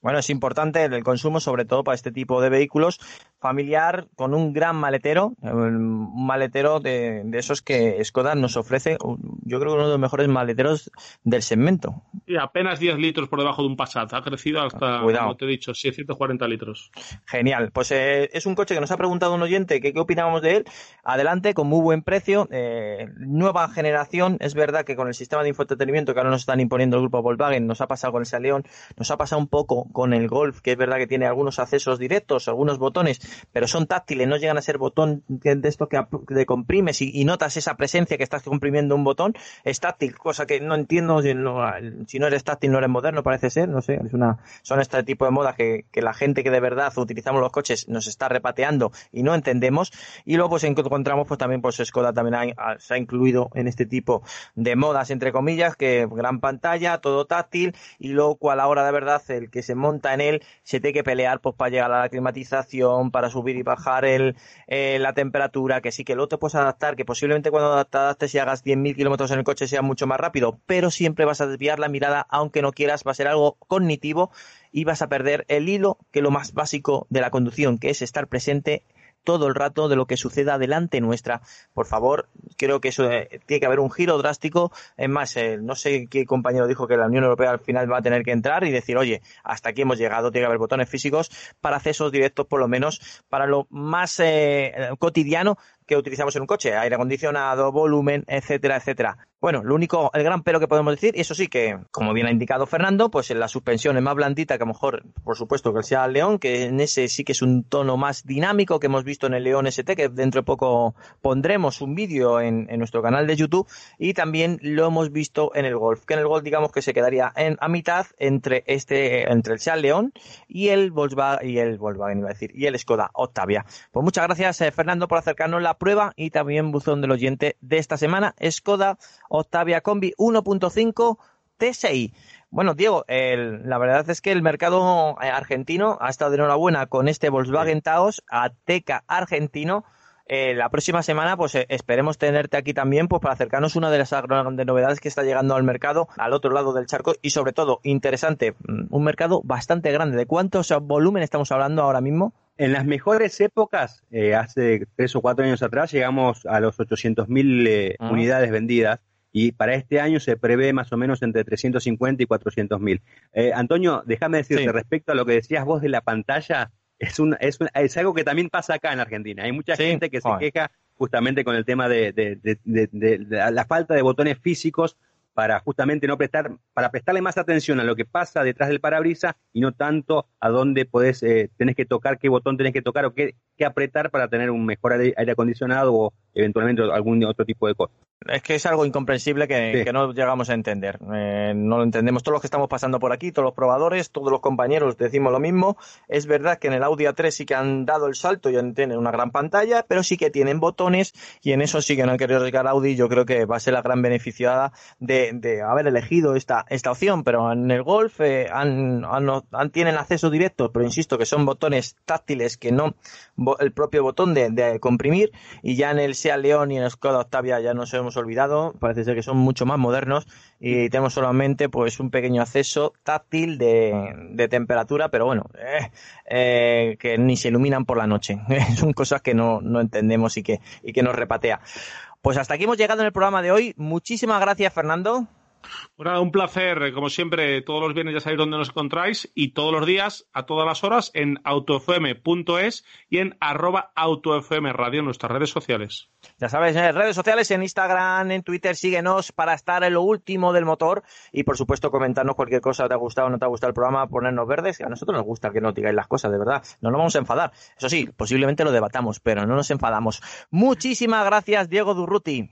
Bueno, es importante el consumo, sobre todo para este tipo de vehículos, familiar con un gran maletero, un maletero de, esos que Skoda nos ofrece, yo creo que uno de los mejores maleteros del segmento. Y apenas 10 litros por debajo de un Passat, ha crecido hasta, como te he dicho, 640 litros. Genial, pues eh, es un coche que nos ha preguntado un oyente que qué opinábamos de él. Adelante, con muy buen precio, eh, nueva generación, es verdad que con el sistema de infoentretenimiento que ahora nos están imponiendo el grupo Volkswagen, nos ha pasado con el Saleón, nos ha pasado un poco con el Golf, que es verdad que tiene algunos accesos directos, algunos botones, pero son táctiles, no llegan a ser botón de esto que de comprimes y, notas esa presencia que estás comprimiendo un botón, es táctil, cosa que no entiendo, si no, eres táctil no eres moderno, parece ser, no sé, es una, son este tipo de modas que, la gente que de verdad utilizamos los coches nos está repateando y no entendemos, y luego pues encontramos pues también pues Skoda también se ha incluido en este tipo de modas, entre comillas, que gran pantalla, todo táctil, y luego cual ahora de verdad el que se monta en él se tiene que pelear pues para llegar a la climatización, para subir y bajar el, eh, la temperatura, que sí que luego te puedes adaptar, que posiblemente cuando te adaptes y hagas 10.000 kilómetros en el coche sea mucho más rápido, pero siempre vas a desviar la mirada, aunque no quieras, va a ser algo cognitivo y vas a perder el hilo que lo más básico de la conducción, que es estar presente todo el rato de lo que suceda delante nuestra. Por favor, creo que eso eh, tiene que haber un giro drástico. Es más, eh, no sé qué compañero dijo que la Unión Europea al final va a tener que entrar y decir, oye, hasta aquí hemos llegado, tiene que haber botones físicos para accesos directos, por lo menos para lo más eh, cotidiano que utilizamos en un coche, aire acondicionado, volumen, etcétera, etcétera. Bueno, lo único, el gran pero que podemos decir, y eso sí que, como bien ha indicado Fernando, pues en la suspensión es más blandita que a lo mejor, por supuesto, que el sea el León, que en ese sí que es un tono más dinámico que hemos visto en el León ST, que dentro de poco pondremos un vídeo en, nuestro canal de YouTube, y también lo hemos visto en el Golf, que en el Golf digamos que se quedaría en, a mitad entre este, entre el Seat León y el Volkswagen, y el Volkswagen iba a decir, y el Skoda Octavia. Pues muchas gracias, eh, Fernando, por acercarnos la prueba y también buzón del oyente de esta semana, Skoda Octavia Combi 1.5 T6. Bueno, Diego, la verdad es que el mercado eh, argentino ha estado de enhorabuena con este Volkswagen Taos Ateca argentino. Eh, la próxima semana, pues eh, esperemos tenerte aquí también, pues para acercarnos una de las grandes novedades que está llegando al mercado, al otro lado del charco, y sobre todo, interesante, mm, un mercado bastante grande. ¿De cuántos volumen estamos hablando ahora mismo? En las mejores épocas, hace tres o cuatro años atrás, llegamos a los 800.000 ah. unidades vendidas y para este año se prevé más o menos entre 350 y 400 mil. Eh, Antonio, déjame decirte respecto a lo que decías vos de la pantalla, es, un, es, es algo que también pasa acá en Argentina. Hay mucha gente que se queja justamente con el tema de, de, la falta de botones físicos para justamente no prestar, para prestarle más atención a lo que pasa detrás del parabrisa y no tanto a dónde podés, eh, tenés que tocar, qué botón tenés que tocar o qué, qué apretar para tener un mejor aire, acondicionado o eventualmente algún otro tipo de cosa. Es que es algo incomprensible que, no llegamos a entender. Eh, no lo entendemos. Todos los que estamos pasando por aquí, todos los probadores, todos los compañeros decimos lo mismo. Es verdad que en el Audi A3 sí que han dado el salto y tienen una gran pantalla, pero sí que tienen botones y en eso sí que no han querido llegar Audi. Yo creo que va a ser la gran beneficiada de, haber elegido esta, esta opción. Pero en el Golf eh, han, han, tienen acceso directo, pero insisto que son botones táctiles que no el propio botón de, comprimir. Y ya en el Seat León y en el Skoda Octavia ya no hemos olvidado, parece ser que son mucho más modernos y tenemos solamente pues un pequeño acceso táctil de, temperatura, pero bueno, eh, eh, que ni se iluminan por la noche. son cosas que no, no entendemos y que, y que nos repatea. Pues hasta aquí hemos llegado en el programa de hoy. Muchísimas gracias, Fernando. Bueno, un placer, como siempre, todos los viernes ya sabéis dónde nos encontráis y todos los días, a todas las horas, en autofm.es y en arroba autofm radio en nuestras redes sociales. Ya sabes, en redes sociales, en Instagram, en Twitter, síguenos para estar en lo último del motor y, por supuesto, comentarnos cualquier cosa, te ha gustado o no te ha gustado el programa, ponernos verdes. A nosotros nos gusta que no digáis las cosas, de verdad. No nos vamos a enfadar. Eso sí, posiblemente lo debatamos, pero no nos enfadamos. Muchísimas gracias, Diego Durruti.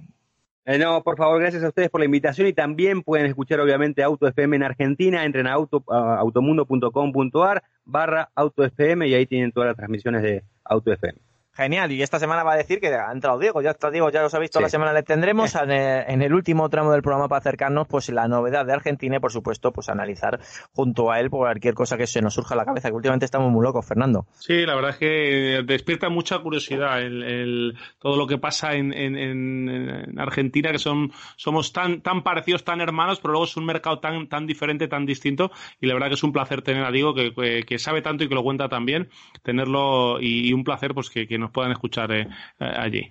Eh, no, por favor, gracias a ustedes por la invitación y también pueden escuchar obviamente Auto FM en Argentina, entren a auto, automundo.com.ar barra Auto FM y ahí tienen todas las transmisiones de Auto FM. Genial, y esta semana va a decir que ha entrado Diego, ya está Diego, ya los ha visto, la semana le tendremos en el, último tramo del programa para acercarnos pues la novedad de Argentina y por supuesto pues analizar junto a él cualquier cosa que se nos surja a la cabeza, que últimamente estamos muy locos, Fernando. Sí, la verdad es que despierta mucha curiosidad el, todo lo que pasa en, en, Argentina, que son somos tan, tan parecidos, tan hermanos, pero luego es un mercado tan, tan diferente, tan distinto, y la verdad que es un placer tener a Diego que, que, sabe tanto y que lo cuenta tan bien, tenerlo y, un placer pues que, que nos puedan escuchar eh, eh, allí.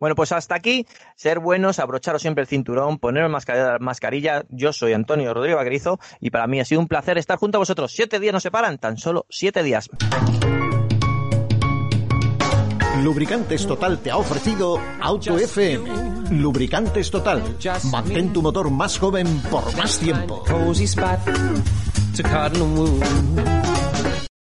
Bueno, pues hasta aquí, ser buenos, abrocharos siempre el cinturón, poneros mascarilla, mascarilla. Yo soy Antonio Rodríguez Vaquerizo y para mí ha sido un placer estar junto a vosotros. Siete días nos separan, tan solo siete días. Lubricantes Total te ha ofrecido Auto FM. Lubricantes Total. Mantén tu motor más joven por más tiempo.